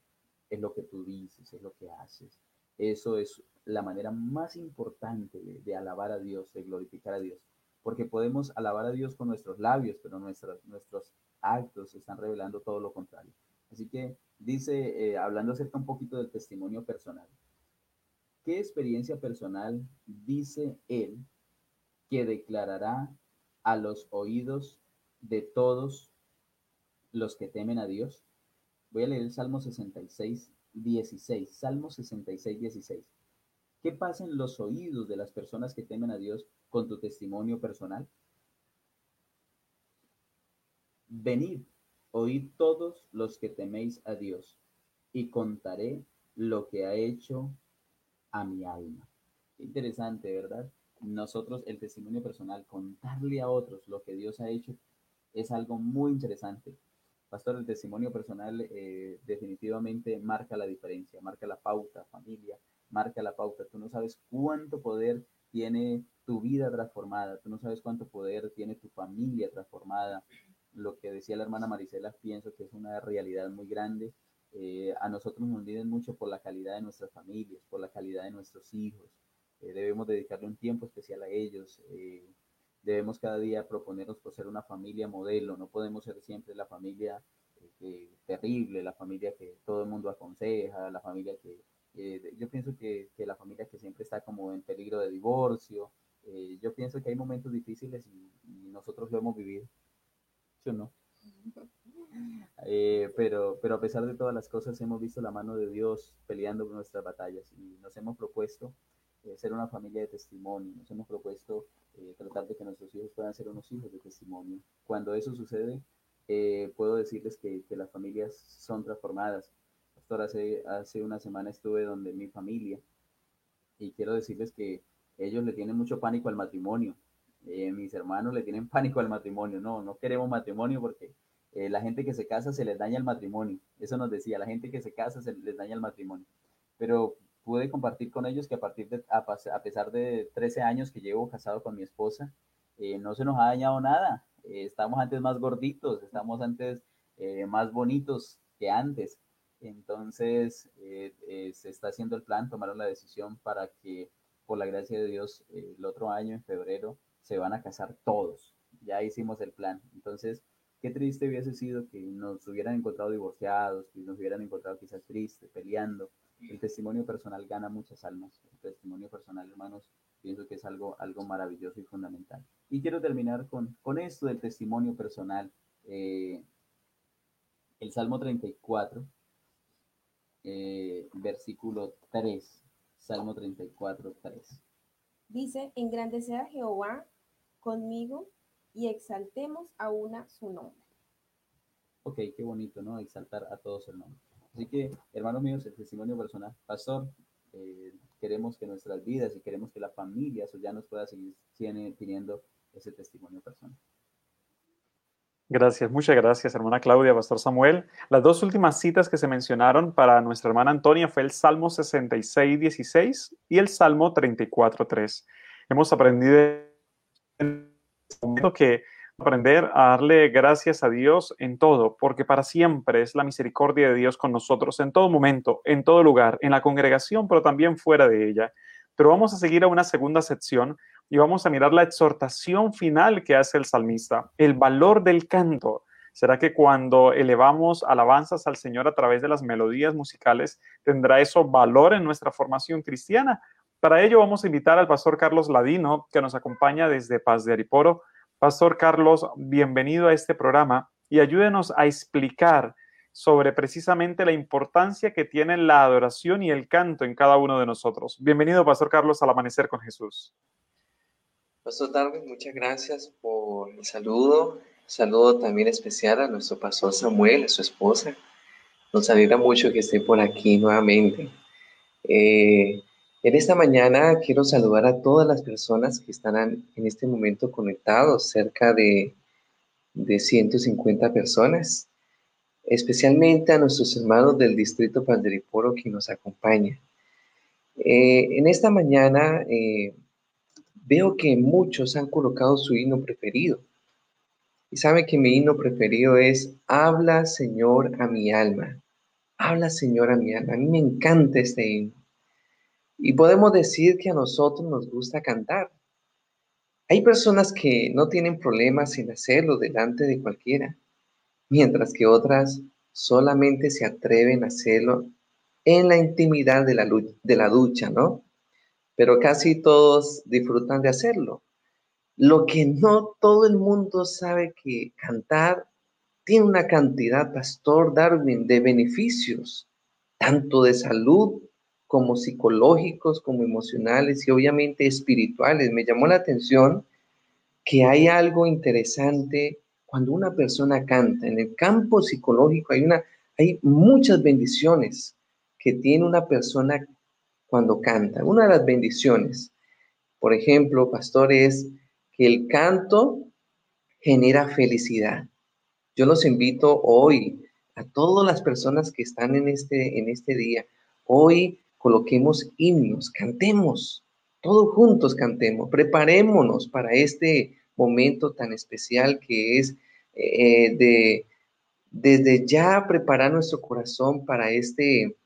Es lo que tú dices, es lo que haces. Eso es la manera más importante de, alabar a Dios, de glorificar a Dios. Porque podemos alabar a Dios con nuestros labios, pero nuestros, nuestros actos están revelando todo lo contrario. Así que dice, eh, hablando acerca un poquito del testimonio personal, ¿Qué experiencia personal dice él que declarará a los oídos de todos los que temen a Dios? Voy a leer el Salmo 66, 16. Salmo 66, 16. ¿Qué pasa en los oídos de las personas que temen a Dios con tu testimonio personal? Venid, oíd todos los que teméis a Dios, y contaré lo que ha hecho a mi alma. interesante, ¿verdad? Nosotros, el testimonio personal, contarle a otros lo que Dios ha hecho, es algo muy interesante. Pastor, el testimonio personal eh, definitivamente marca la diferencia, marca la pauta, familia, marca la pauta. Tú no sabes cuánto poder tiene tu vida transformada, tú no sabes cuánto poder tiene tu familia transformada. Lo que decía la hermana Marisela, pienso que es una realidad muy grande eh, a nosotros nos miden mucho por la calidad de nuestras familias, por la calidad de nuestros hijos. Eh, debemos dedicarle un tiempo especial a ellos. Eh, debemos cada día proponernos por ser una familia modelo. No podemos ser siempre la familia terrible, la familia que todo el mundo aconseja, la familia que... yo pienso que, que, la familia que siempre está como en peligro de divorcio. yo pienso que hay momentos difíciles y, y nosotros lo hemos vivido. ¿Sí o no? [laughs] Eh, pero, pero a pesar de todas las cosas, hemos visto la mano de Dios peleando nuestras batallas y nos hemos propuesto eh, ser una familia de testimonio, nos hemos propuesto eh, tratar de que nuestros hijos puedan ser unos hijos de testimonio. Cuando eso sucede, puedo decirles que, que, las familias son transformadas. Pastor, hace, hace una semana estuve donde mi familia y quiero decirles que ellos le tienen mucho pánico al matrimonio. mis hermanos le tienen [laughs] pánico al matrimonio. No, no queremos matrimonio porque eh, la gente que se casa se les daña el matrimonio. Eso nos decía, la gente que se casa se les daña el matrimonio. Pero pude compartir con ellos que a partir de, a, pesar de 13 años que llevo casado con mi esposa, eh, no se nos ha dañado nada. Eh, estamos antes más gorditos, estamos antes eh, más bonitos que antes. Entonces, se está haciendo el plan, tomaron la decisión para que, por la gracia de Dios, el otro año, en febrero, se van a casar todos. Ya hicimos el plan. Entonces, qué triste hubiese sido que nos hubieran encontrado divorciados, que nos hubieran encontrado quizás tristes, peleando. El testimonio personal gana muchas almas. El testimonio personal, hermanos, pienso que es algo, algo maravilloso y fundamental. Y quiero terminar con, con esto del testimonio personal. Eh, el Salmo 34, eh, versículo 3. Salmo 34, 3. Dice, engrandecer a Jehová conmigo y exaltemos a una su nombre. Ok, qué bonito, ¿no? Exaltar a todos el nombre. Así que, hermanos míos, el testimonio personal. Pastor, eh, queremos que nuestras vidas y queremos que la familia ya nos pueda seguir teniendo ese testimonio personal. Gracias, muchas gracias, hermana Claudia, Pastor Samuel. Las dos últimas citas que se mencionaron para nuestra hermana Antonia fue el Salmo 66, 16 y el Salmo 34, 3. Hemos aprendido que aprender a darle gracias a Dios en todo, porque para siempre es la misericordia de Dios con nosotros en todo momento, en todo lugar, en la congregación, pero también fuera de ella. Pero vamos a seguir a una segunda sección y vamos a mirar la exhortación final que hace el salmista, el valor del canto. ¿Será que cuando elevamos alabanzas al Señor a través de las melodías musicales, tendrá eso valor en nuestra formación cristiana? Para ello vamos a invitar al pastor Carlos Ladino, que nos acompaña desde Paz de Ariporo. Pastor Carlos, bienvenido a este programa y ayúdenos a explicar sobre precisamente la importancia que tiene la adoración y el canto en cada uno de nosotros. Bienvenido, Pastor Carlos, al Amanecer con Jesús. Pastor Darwin, muchas gracias por el saludo. saludo también especial a nuestro pastor Samuel, a su esposa. Nos alegra mucho que esté por aquí nuevamente. Eh, en esta mañana quiero saludar a todas las personas que están en este momento conectados, cerca de, de 150 personas, especialmente a nuestros hermanos del distrito Panderiporo que nos acompañan. Eh, en esta mañana eh, veo que muchos han colocado su himno preferido. Y sabe que mi himno preferido es Habla Señor a mi alma. Habla Señor a mi alma. A mí me encanta este himno. Y podemos decir que a nosotros nos gusta cantar. Hay personas que no tienen problemas en hacerlo delante de cualquiera, mientras que otras solamente se atreven a hacerlo en la intimidad de la, de la ducha, ¿no? Pero casi todos disfrutan de hacerlo. Lo que no todo el mundo sabe que cantar tiene una cantidad, Pastor Darwin, de beneficios, tanto de salud como psicológicos, como emocionales y obviamente espirituales. Me llamó la atención que hay algo interesante cuando una persona canta. En el campo psicológico hay, una, hay muchas bendiciones que tiene una persona cuando canta. Una de las bendiciones, por ejemplo, pastor, es que el canto genera felicidad. Yo los invito hoy a todas las personas que están en este, en este día. Hoy coloquemos himnos, cantemos, todos juntos cantemos, preparémonos para este momento tan especial que es eh, de desde ya preparar nuestro corazón para este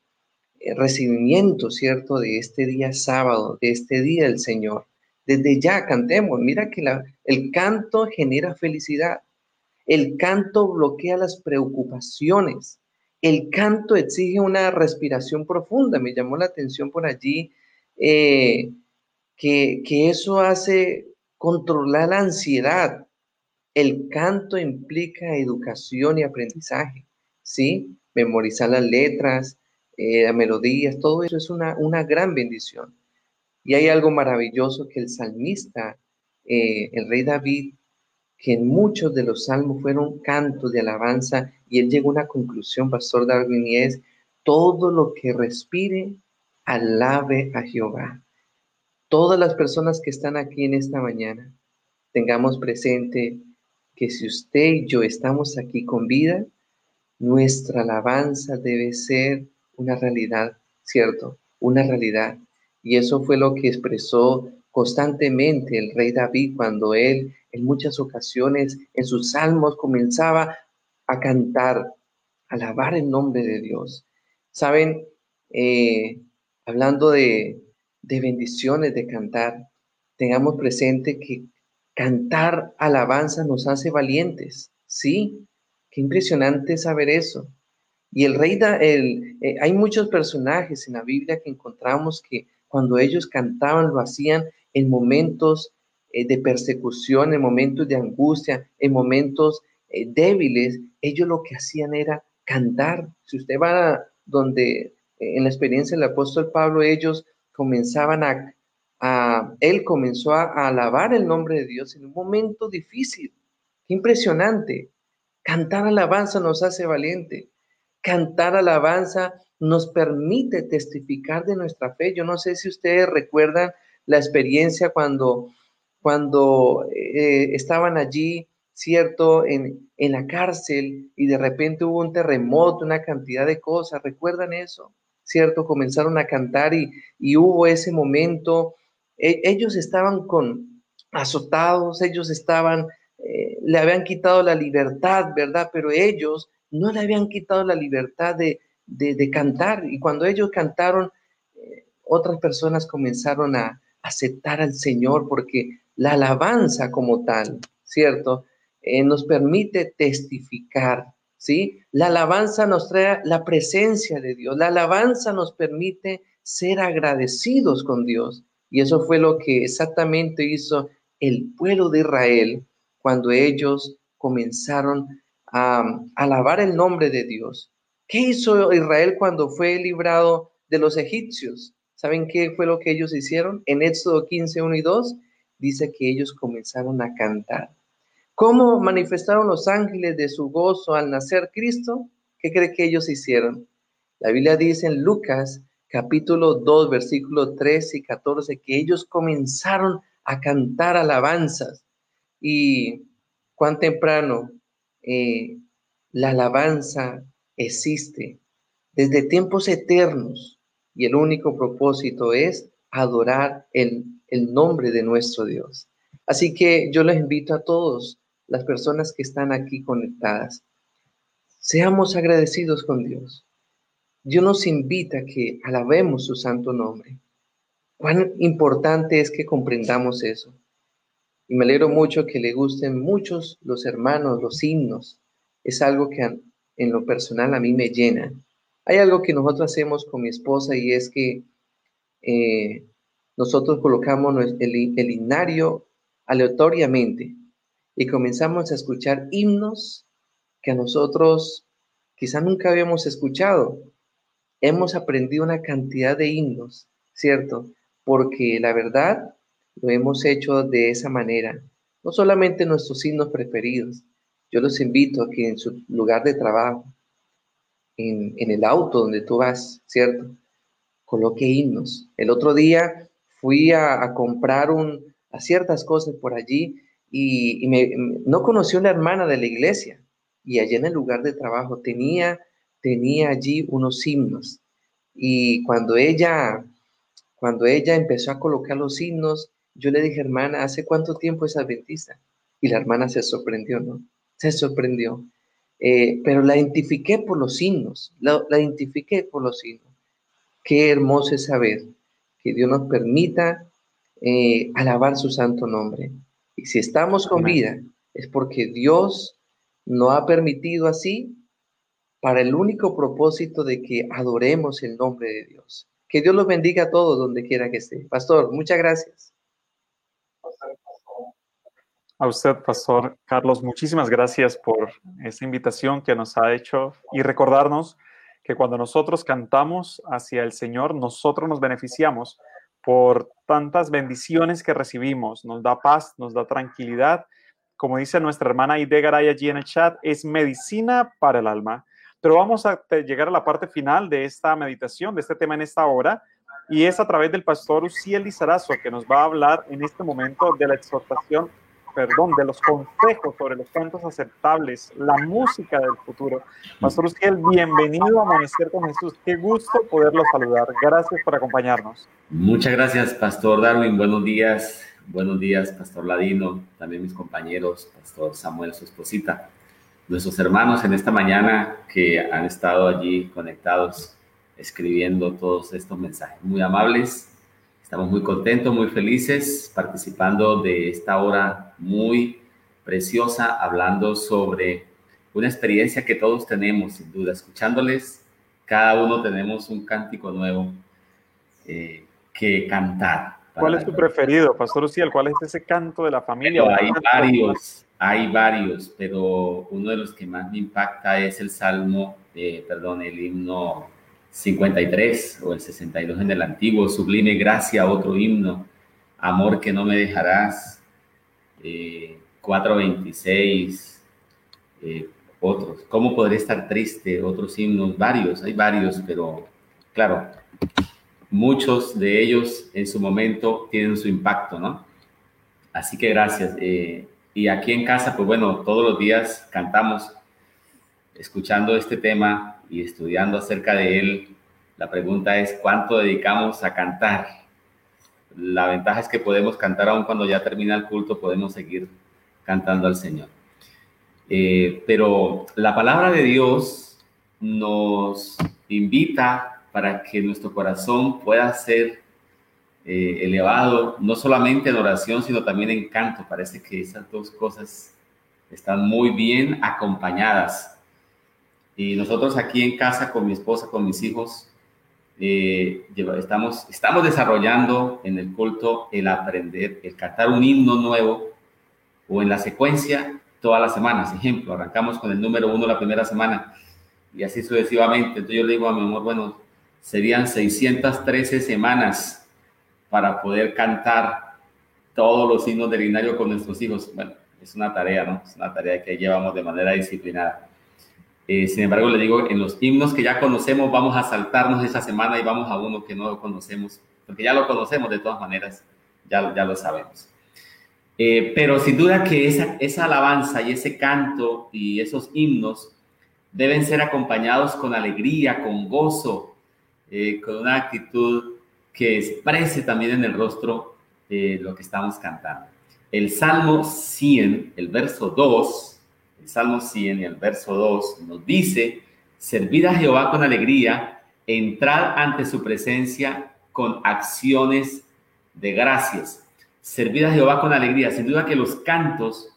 eh, recibimiento, ¿cierto? De este día sábado, de este día del Señor. Desde ya cantemos. Mira que el canto genera felicidad. El canto bloquea las preocupaciones. El canto exige una respiración profunda. Me llamó la atención por allí eh, que, que eso hace controlar la ansiedad. El canto implica educación y aprendizaje, ¿sí? Memorizar las letras, eh, las melodías, todo eso es una, una, gran bendición. Y hay algo maravilloso que el salmista, eh, el rey David, que en muchos de los salmos fueron cantos de alabanza y él llegó a una conclusión, Pastor Darwin, y es, todo lo que respire, alabe a Jehová. Todas las personas que están aquí en esta mañana, tengamos presente que si usted y yo estamos aquí con vida, nuestra alabanza debe ser una realidad, ¿cierto? Una realidad. Y eso fue lo que expresó constantemente el rey David cuando él en muchas ocasiones en sus salmos comenzaba a cantar, alabar el nombre de Dios. Saben, eh, hablando de, de bendiciones de cantar, tengamos presente que cantar alabanza nos hace valientes. Sí, qué impresionante saber eso. Y el rey, da, el, eh, hay muchos personajes en la Biblia que encontramos que cuando ellos cantaban lo hacían en momentos eh, de persecución, en momentos de angustia, en momentos eh, débiles. Ellos lo que hacían era cantar. Si usted va donde en la experiencia del apóstol Pablo, ellos comenzaban a, a él comenzó a, alabar el nombre de Dios en un momento difícil. Qué impresionante. Cantar alabanza nos hace valiente. Cantar alabanza nos permite testificar de nuestra fe. Yo no sé si ustedes recuerdan la experiencia cuando, cuando eh, estaban allí, ¿cierto? En, en la cárcel y de repente hubo un terremoto, una cantidad de cosas. ¿Recuerdan eso? ¿cierto? Comenzaron a cantar y, hubo ese momento. E, ellos estaban con azotados, ellos estaban, eh, le habían quitado la libertad, ¿verdad? Pero ellos no le habían quitado la libertad de, cantar. Y cuando ellos cantaron, eh, otras personas comenzaron a aceptar al Señor porque la alabanza como tal, ¿cierto? Eh, nos permite testificar ¿sí? La alabanza nos trae la presencia de Dios. La alabanza nos permite ser agradecidos con Dios. Y eso fue lo que exactamente hizo el pueblo de Israel cuando ellos comenzaron a, alabar el nombre de Dios. ¿Qué hizo Israel cuando fue librado de los egipcios? ¿Saben qué fue lo que ellos hicieron? En Éxodo 15, 1 y 2 dice que ellos comenzaron a cantar. ¿Cómo manifestaron los ángeles de su gozo al nacer Cristo? ¿Qué cree que ellos hicieron? La Biblia dice en Lucas capítulo 2, versículos 13 y 14, que ellos comenzaron a cantar alabanzas. Y cuán temprano eh, la alabanza existe desde tiempos eternos y el único propósito es adorar el, el nombre de nuestro Dios. Así que yo les invito a todos las personas que están aquí conectadas. Seamos agradecidos con Dios. Dios nos invita a que alabemos su santo nombre. Cuán importante es que comprendamos eso. Y me alegro mucho que le gusten muchos los hermanos, los himnos. Es algo que en lo personal a mí me llena. Hay algo que nosotros hacemos con mi esposa y es que eh, nosotros colocamos el, el himnario aleatoriamente y comenzamos a escuchar himnos que a nosotros quizá nunca habíamos escuchado. Hemos aprendido una cantidad de himnos, ¿cierto? Porque la verdad lo hemos hecho de esa manera. No solamente nuestros himnos preferidos. Yo los invito a que en su lugar de trabajo, en, el auto donde tú vas, ¿cierto? Coloque himnos. El otro día fui a, comprar un, a ciertas cosas por allí y, me, no conoció una hermana de la iglesia y allí en el lugar de trabajo tenía, tenía allí unos himnos. Y cuando ella, cuando ella empezó a colocar los himnos, yo le dije, hermana, ¿hace cuánto tiempo es adventista? Y la hermana se sorprendió, ¿no? Se sorprendió. Eh, pero la identifiqué por los himnos, la, la identifiqué por los himnos. Qué hermoso es saber que Dios nos permita eh, alabar su santo nombre. Y si estamos con vida, es porque Dios no ha permitido así para el único propósito de que adoremos el nombre de Dios. Que Dios los bendiga a todos donde quiera que esté. Pastor, muchas gracias. A usted, Pastor Carlos, muchísimas gracias por esta invitación que nos ha hecho y recordarnos que cuando nosotros cantamos hacia el Señor, nosotros nos beneficiamos por tantas bendiciones que recibimos. Nos da paz, nos da tranquilidad. Como dice nuestra hermana Idegaray allí en el chat, es medicina para el alma. Pero vamos a llegar a la parte final de esta meditación, de este tema en esta hora, y es a través del pastor Uciel Lizarazo, que nos va a hablar en este momento de la exhortación perdón, de los consejos sobre los cantos aceptables, la música del futuro. Pastor Ustiel, bienvenido a Amanecer con Jesús. Qué gusto poderlo saludar. Gracias por acompañarnos. Muchas gracias, Pastor Darwin. Buenos días. Buenos días, Pastor Ladino, también mis compañeros, Pastor Samuel, su esposita, nuestros hermanos en esta mañana que han estado allí conectados, escribiendo todos estos mensajes. Muy amables, estamos muy contentos, muy felices, participando de esta hora muy preciosa, hablando sobre una experiencia que todos tenemos, sin duda, escuchándoles, cada uno tenemos un cántico nuevo eh, que cantar. ¿Cuál es tu preferido, Pastor Uciel? ¿Cuál es ese canto de la familia? hay varios, hay varios, pero uno de los que más me impacta es el Salmo, eh, perdón, el himno 53 o el 62 en el antiguo, Sublime Gracia, otro himno, Amor que no me dejarás, eh, 426, eh, otros. ¿Cómo podré estar triste? Otros himnos, varios, hay varios, pero claro, muchos de ellos en su momento tienen su impacto, ¿no? Así que gracias. Eh, y aquí en casa, pues bueno, todos los días cantamos, escuchando este tema y estudiando acerca de él. La pregunta es, ¿cuánto dedicamos a cantar? La ventaja es que podemos cantar aún cuando ya termina el culto, podemos seguir cantando al Señor. Eh, pero la palabra de Dios nos invita para que nuestro corazón pueda ser eh, elevado, no solamente en oración, sino también en canto. Parece que esas dos cosas están muy bien acompañadas. Y nosotros aquí en casa con mi esposa, con mis hijos, eh, estamos, estamos desarrollando en el culto el aprender, el cantar un himno nuevo o en la secuencia todas las semanas. Ejemplo, arrancamos con el número uno la primera semana y así sucesivamente. Entonces yo le digo a mi amor, bueno, serían 613 semanas para poder cantar todos los himnos del Linario con nuestros hijos. Bueno, es una tarea, ¿no? Es una tarea que llevamos de manera disciplinada. Eh, sin embargo, le digo, en los himnos que ya conocemos, vamos a saltarnos esa semana y vamos a uno que no conocemos, porque ya lo conocemos de todas maneras, ya, ya lo sabemos. Eh, pero sin duda que esa, esa alabanza y ese canto y esos himnos deben ser acompañados con alegría, con gozo, eh, con una actitud que exprese también en el rostro eh, lo que estamos cantando. El Salmo 100, el verso 2, el Salmo 100 y el verso 2 nos dice, servid a Jehová con alegría, entrad ante su presencia con acciones de gracias. Servid a Jehová con alegría. Sin duda que los cantos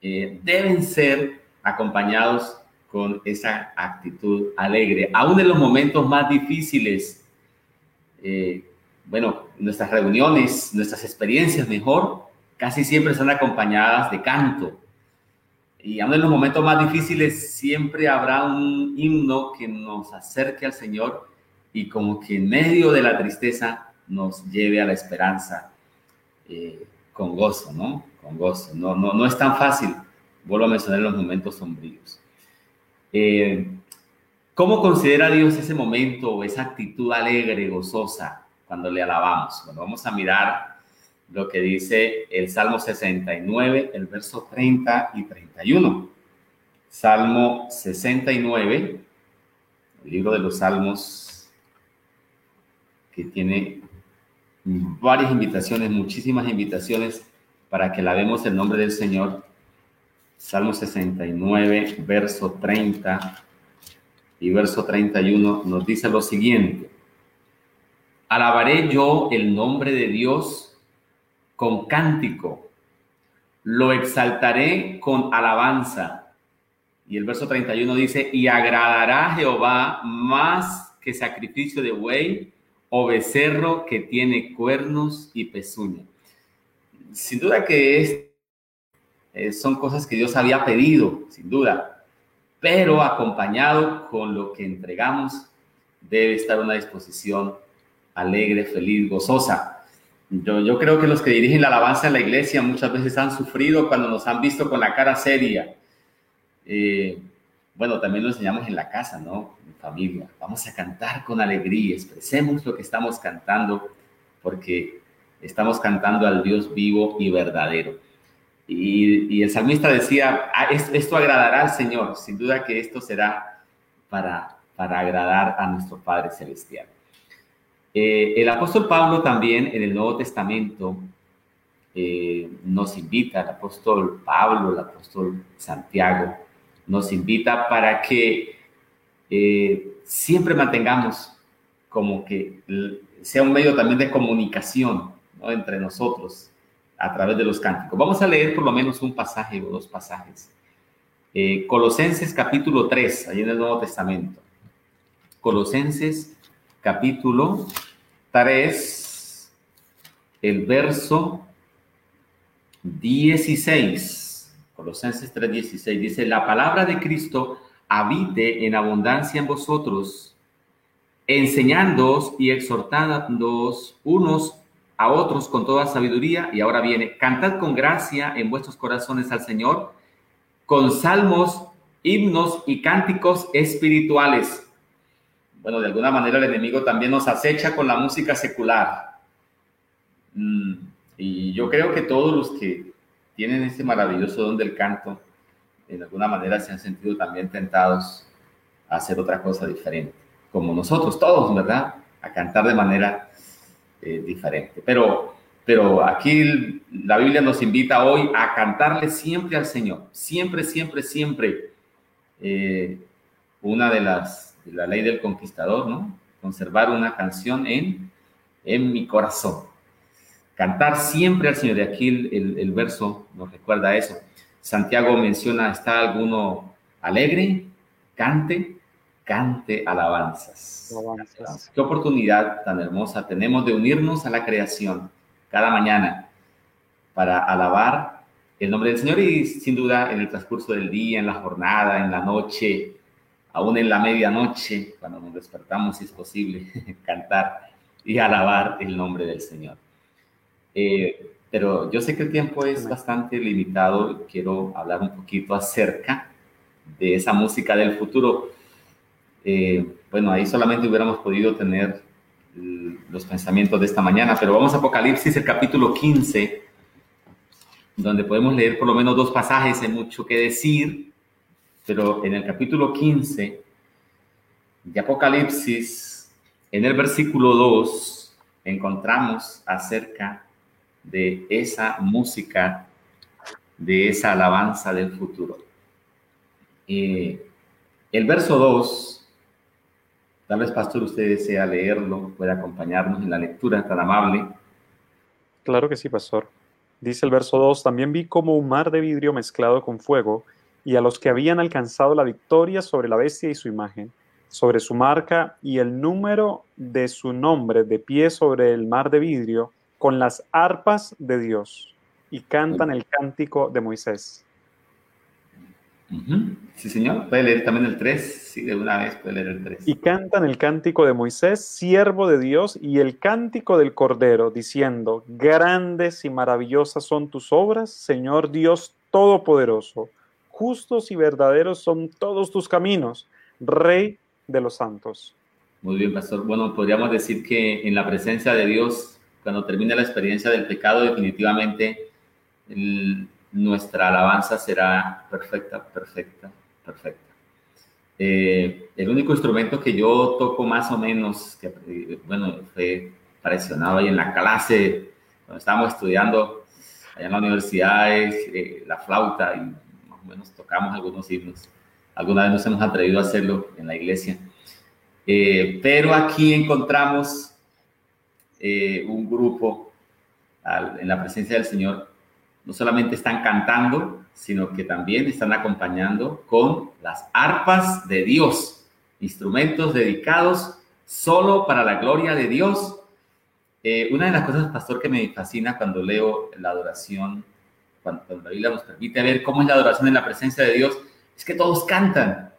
eh, deben ser acompañados con esa actitud alegre, aún en los momentos más difíciles. Eh, bueno, nuestras reuniones, nuestras experiencias mejor, casi siempre son acompañadas de canto. Y aún en los momentos más difíciles siempre habrá un himno que nos acerque al Señor y como que en medio de la tristeza nos lleve a la esperanza eh, con gozo, ¿no? Con gozo. No, no, no es tan fácil, vuelvo a mencionar los momentos sombríos. Eh, ¿Cómo considera Dios ese momento o esa actitud alegre, gozosa, cuando le alabamos? Bueno, vamos a mirar lo que dice el Salmo 69, el verso 30 y 31. Salmo 69, el libro de los Salmos, que tiene varias invitaciones, muchísimas invitaciones para que alabemos el nombre del Señor. Salmo 69, verso 30 y verso 31 nos dice lo siguiente. Alabaré yo el nombre de Dios con cántico, lo exaltaré con alabanza. Y el verso 31 dice, y agradará Jehová más que sacrificio de buey o becerro que tiene cuernos y pezuña. Sin duda que es eh, son cosas que Dios había pedido, sin duda, pero acompañado con lo que entregamos, debe estar una disposición alegre, feliz, gozosa. Yo, creo que los que dirigen la alabanza en la iglesia muchas veces han sufrido cuando nos han visto con la cara seria. Eh, bueno, también lo enseñamos en la casa, ¿no? En familia. Vamos a cantar con alegría, expresemos lo que estamos cantando, porque estamos cantando al Dios vivo y verdadero. Y, el salmista decía, ah, esto agradará al Señor, sin duda que esto será para, para agradar a nuestro Padre Celestial. Eh, el apóstol Pablo también en el Nuevo Testamento eh, nos invita, el apóstol Pablo, el apóstol Santiago, nos invita para que eh, siempre mantengamos como que sea un medio también de comunicación entre nosotros a través de los cánticos. Vamos a leer por lo menos un pasaje o dos pasajes. Colosenses capítulo 3, ahí en el Nuevo Testamento. Colosenses capítulo 3, el verso 16. Colosenses 3, 16 dice, la palabra de Cristo habite en abundancia en vosotros, enseñándoos y exhortándoos unos a otros con toda sabiduría. Y ahora viene, cantad con gracia en vuestros corazones al Señor, con salmos, himnos y cánticos espirituales. Bueno, de alguna manera el enemigo también nos acecha con la música secular. Mm, y yo creo que todos los que tienen ese maravilloso don del canto, de alguna manera se han sentido también tentados a hacer otra cosa diferente, como nosotros todos, ¿verdad? A cantar de manera eh, diferente. Pero, pero aquí la Biblia nos invita hoy a cantarle siempre al Señor, siempre, siempre, siempre. Eh, una de las, la ley del conquistador, ¿no? Conservar una canción en, en mi corazón. Cantar siempre al Señor. Y aquí el, el verso nos recuerda eso. Santiago menciona, ¿está alguno alegre? Cante, cante alabanzas. Qué oportunidad tan hermosa tenemos de unirnos a la creación cada mañana para alabar el nombre del Señor y sin duda en el transcurso del día, en la jornada, en la noche, aún en la medianoche, cuando nos despertamos, si es posible, [laughs] cantar y alabar el nombre del Señor. Eh, pero yo sé que el tiempo es bastante limitado y quiero hablar un poquito acerca de esa música del futuro. Eh, bueno, ahí solamente hubiéramos podido tener los pensamientos de esta mañana, pero vamos a Apocalipsis, el capítulo 15, donde podemos leer por lo menos dos pasajes, hay mucho que decir, pero en el capítulo 15 de Apocalipsis, en el versículo 2, encontramos acerca de esa música, de esa alabanza del futuro. Eh, el verso 2, tal vez pastor usted desea leerlo, puede acompañarnos en la lectura tan amable. Claro que sí, pastor. Dice el verso 2, también vi como un mar de vidrio mezclado con fuego, y a los que habían alcanzado la victoria sobre la bestia y su imagen, sobre su marca y el número de su nombre de pie sobre el mar de vidrio, con las arpas de Dios y cantan el cántico de Moisés. Sí, señor. Puede leer también el 3. Sí, de una vez puede leer el 3. Y cantan el cántico de Moisés, siervo de Dios, y el cántico del Cordero, diciendo, grandes y maravillosas son tus obras, Señor Dios Todopoderoso. Justos y verdaderos son todos tus caminos, Rey de los santos. Muy bien, pastor. Bueno, podríamos decir que en la presencia de Dios cuando termine la experiencia del pecado, definitivamente nuestra alabanza será perfecta, perfecta, perfecta. Eh, el único instrumento que yo toco más o menos, que bueno, fue presionado ahí en la clase, cuando estábamos estudiando allá en la universidad, es eh, la flauta y más o menos tocamos algunos himnos. Alguna vez nos hemos atrevido a hacerlo en la iglesia. Eh, pero aquí encontramos eh, un grupo en la presencia del Señor, no solamente están cantando, sino que también están acompañando con las arpas de Dios, instrumentos dedicados solo para la gloria de Dios. Eh, una de las cosas, pastor, que me fascina cuando leo la adoración, cuando, la Biblia nos permite ver cómo es la adoración en la presencia de Dios, es que todos cantan,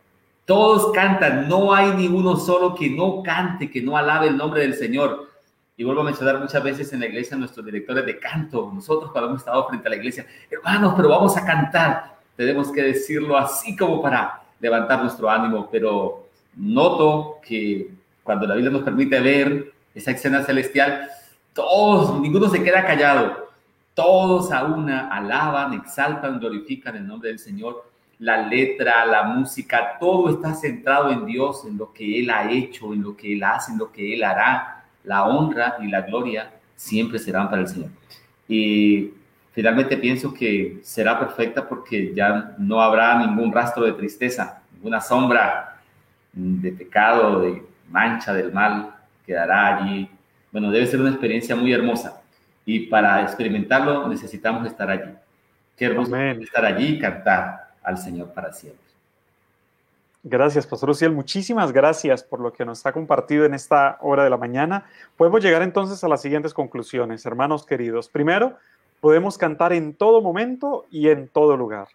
todos cantan, no hay ni uno solo que no cante, que no alabe el nombre del Señor. Y vuelvo a mencionar muchas veces en la iglesia nuestros directores de canto, nosotros cuando hemos estado frente a la iglesia, hermanos, pero vamos a cantar. Tenemos que decirlo así como para levantar nuestro ánimo, pero noto que cuando la Biblia nos permite ver esa escena celestial, todos, ninguno se queda callado. Todos a una alaban, exaltan, glorifican el nombre del Señor. La letra, la música, todo está centrado en Dios, en lo que Él ha hecho, en lo que Él hace, en lo que Él hará la honra y la gloria siempre serán para el Señor. Y finalmente pienso que será perfecta porque ya no habrá ningún rastro de tristeza, ninguna sombra de pecado, de mancha del mal quedará allí. Bueno, debe ser una experiencia muy hermosa y para experimentarlo necesitamos estar allí. Qué hermoso estar allí y cantar al Señor para siempre. Gracias, Pastor Luciel. Muchísimas gracias por lo que nos ha compartido en esta hora de la mañana. Podemos llegar entonces a las siguientes conclusiones, hermanos queridos. Primero, podemos cantar en todo momento y en todo lugar.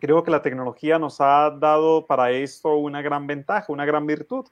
Creo que la tecnología nos ha dado para esto una gran ventaja, una gran virtud.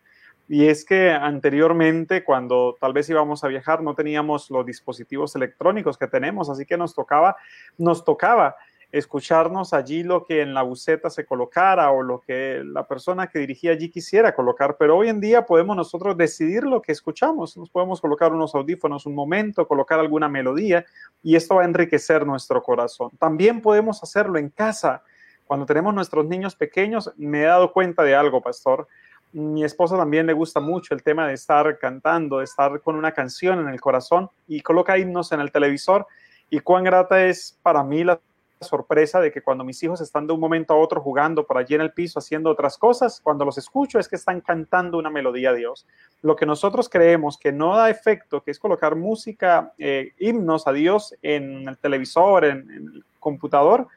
Y es que anteriormente, cuando tal vez íbamos a viajar, no teníamos los dispositivos electrónicos que tenemos, así que nos tocaba, nos tocaba escucharnos allí lo que en la buceta se colocara o lo que la persona que dirigía allí quisiera colocar, pero hoy en día podemos nosotros decidir lo que escuchamos, nos podemos colocar unos audífonos un momento, colocar alguna melodía y esto va a enriquecer nuestro corazón. También podemos hacerlo en casa. Cuando tenemos nuestros niños pequeños, me he dado cuenta de algo, pastor. Mi esposa también le gusta mucho el tema de estar cantando, de estar con una canción en el corazón y coloca himnos en el televisor. Y cuán grata es para mí la sorpresa de que cuando mis hijos están de un momento a otro jugando por allí en el piso, haciendo otras cosas, cuando los escucho es que están cantando una melodía a Dios. Lo que nosotros creemos que no da efecto, que es colocar música, eh, himnos a Dios en el televisor, en, en el computador,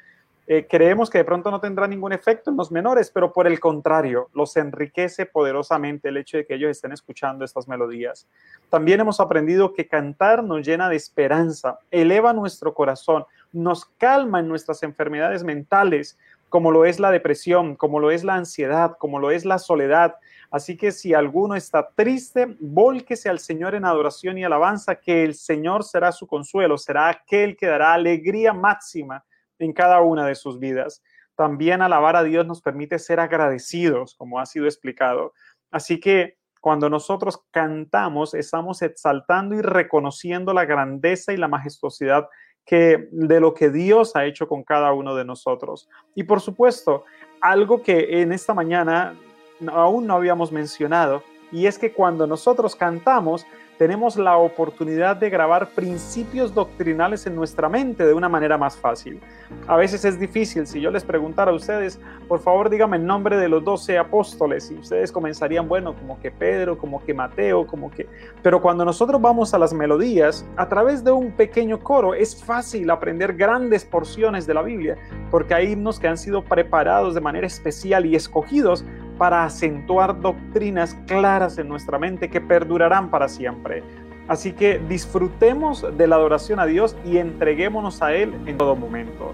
eh, creemos que de pronto no tendrá ningún efecto en los menores, pero por el contrario, los enriquece poderosamente el hecho de que ellos estén escuchando estas melodías. También hemos aprendido que cantar nos llena de esperanza, eleva nuestro corazón, nos calma en nuestras enfermedades mentales, como lo es la depresión, como lo es la ansiedad, como lo es la soledad. Así que si alguno está triste, volquese al Señor en adoración y alabanza, que el Señor será su consuelo, será aquel que dará alegría máxima en cada una de sus vidas. También alabar a Dios nos permite ser agradecidos, como ha sido explicado. Así que cuando nosotros cantamos, estamos exaltando y reconociendo la grandeza y la majestuosidad que, de lo que Dios ha hecho con cada uno de nosotros. Y por supuesto, algo que en esta mañana aún no habíamos mencionado, y es que cuando nosotros cantamos, tenemos la oportunidad de grabar principios doctrinales en nuestra mente de una manera más fácil. A veces es difícil, si yo les preguntara a ustedes, por favor dígame el nombre de los doce apóstoles, y ustedes comenzarían, bueno, como que Pedro, como que Mateo, como que... Pero cuando nosotros vamos a las melodías, a través de un pequeño coro, es fácil aprender grandes porciones de la Biblia, porque hay himnos que han sido preparados de manera especial y escogidos para acentuar doctrinas claras en nuestra mente que perdurarán para siempre. Así que disfrutemos de la adoración a Dios y entreguémonos a Él en todo momento.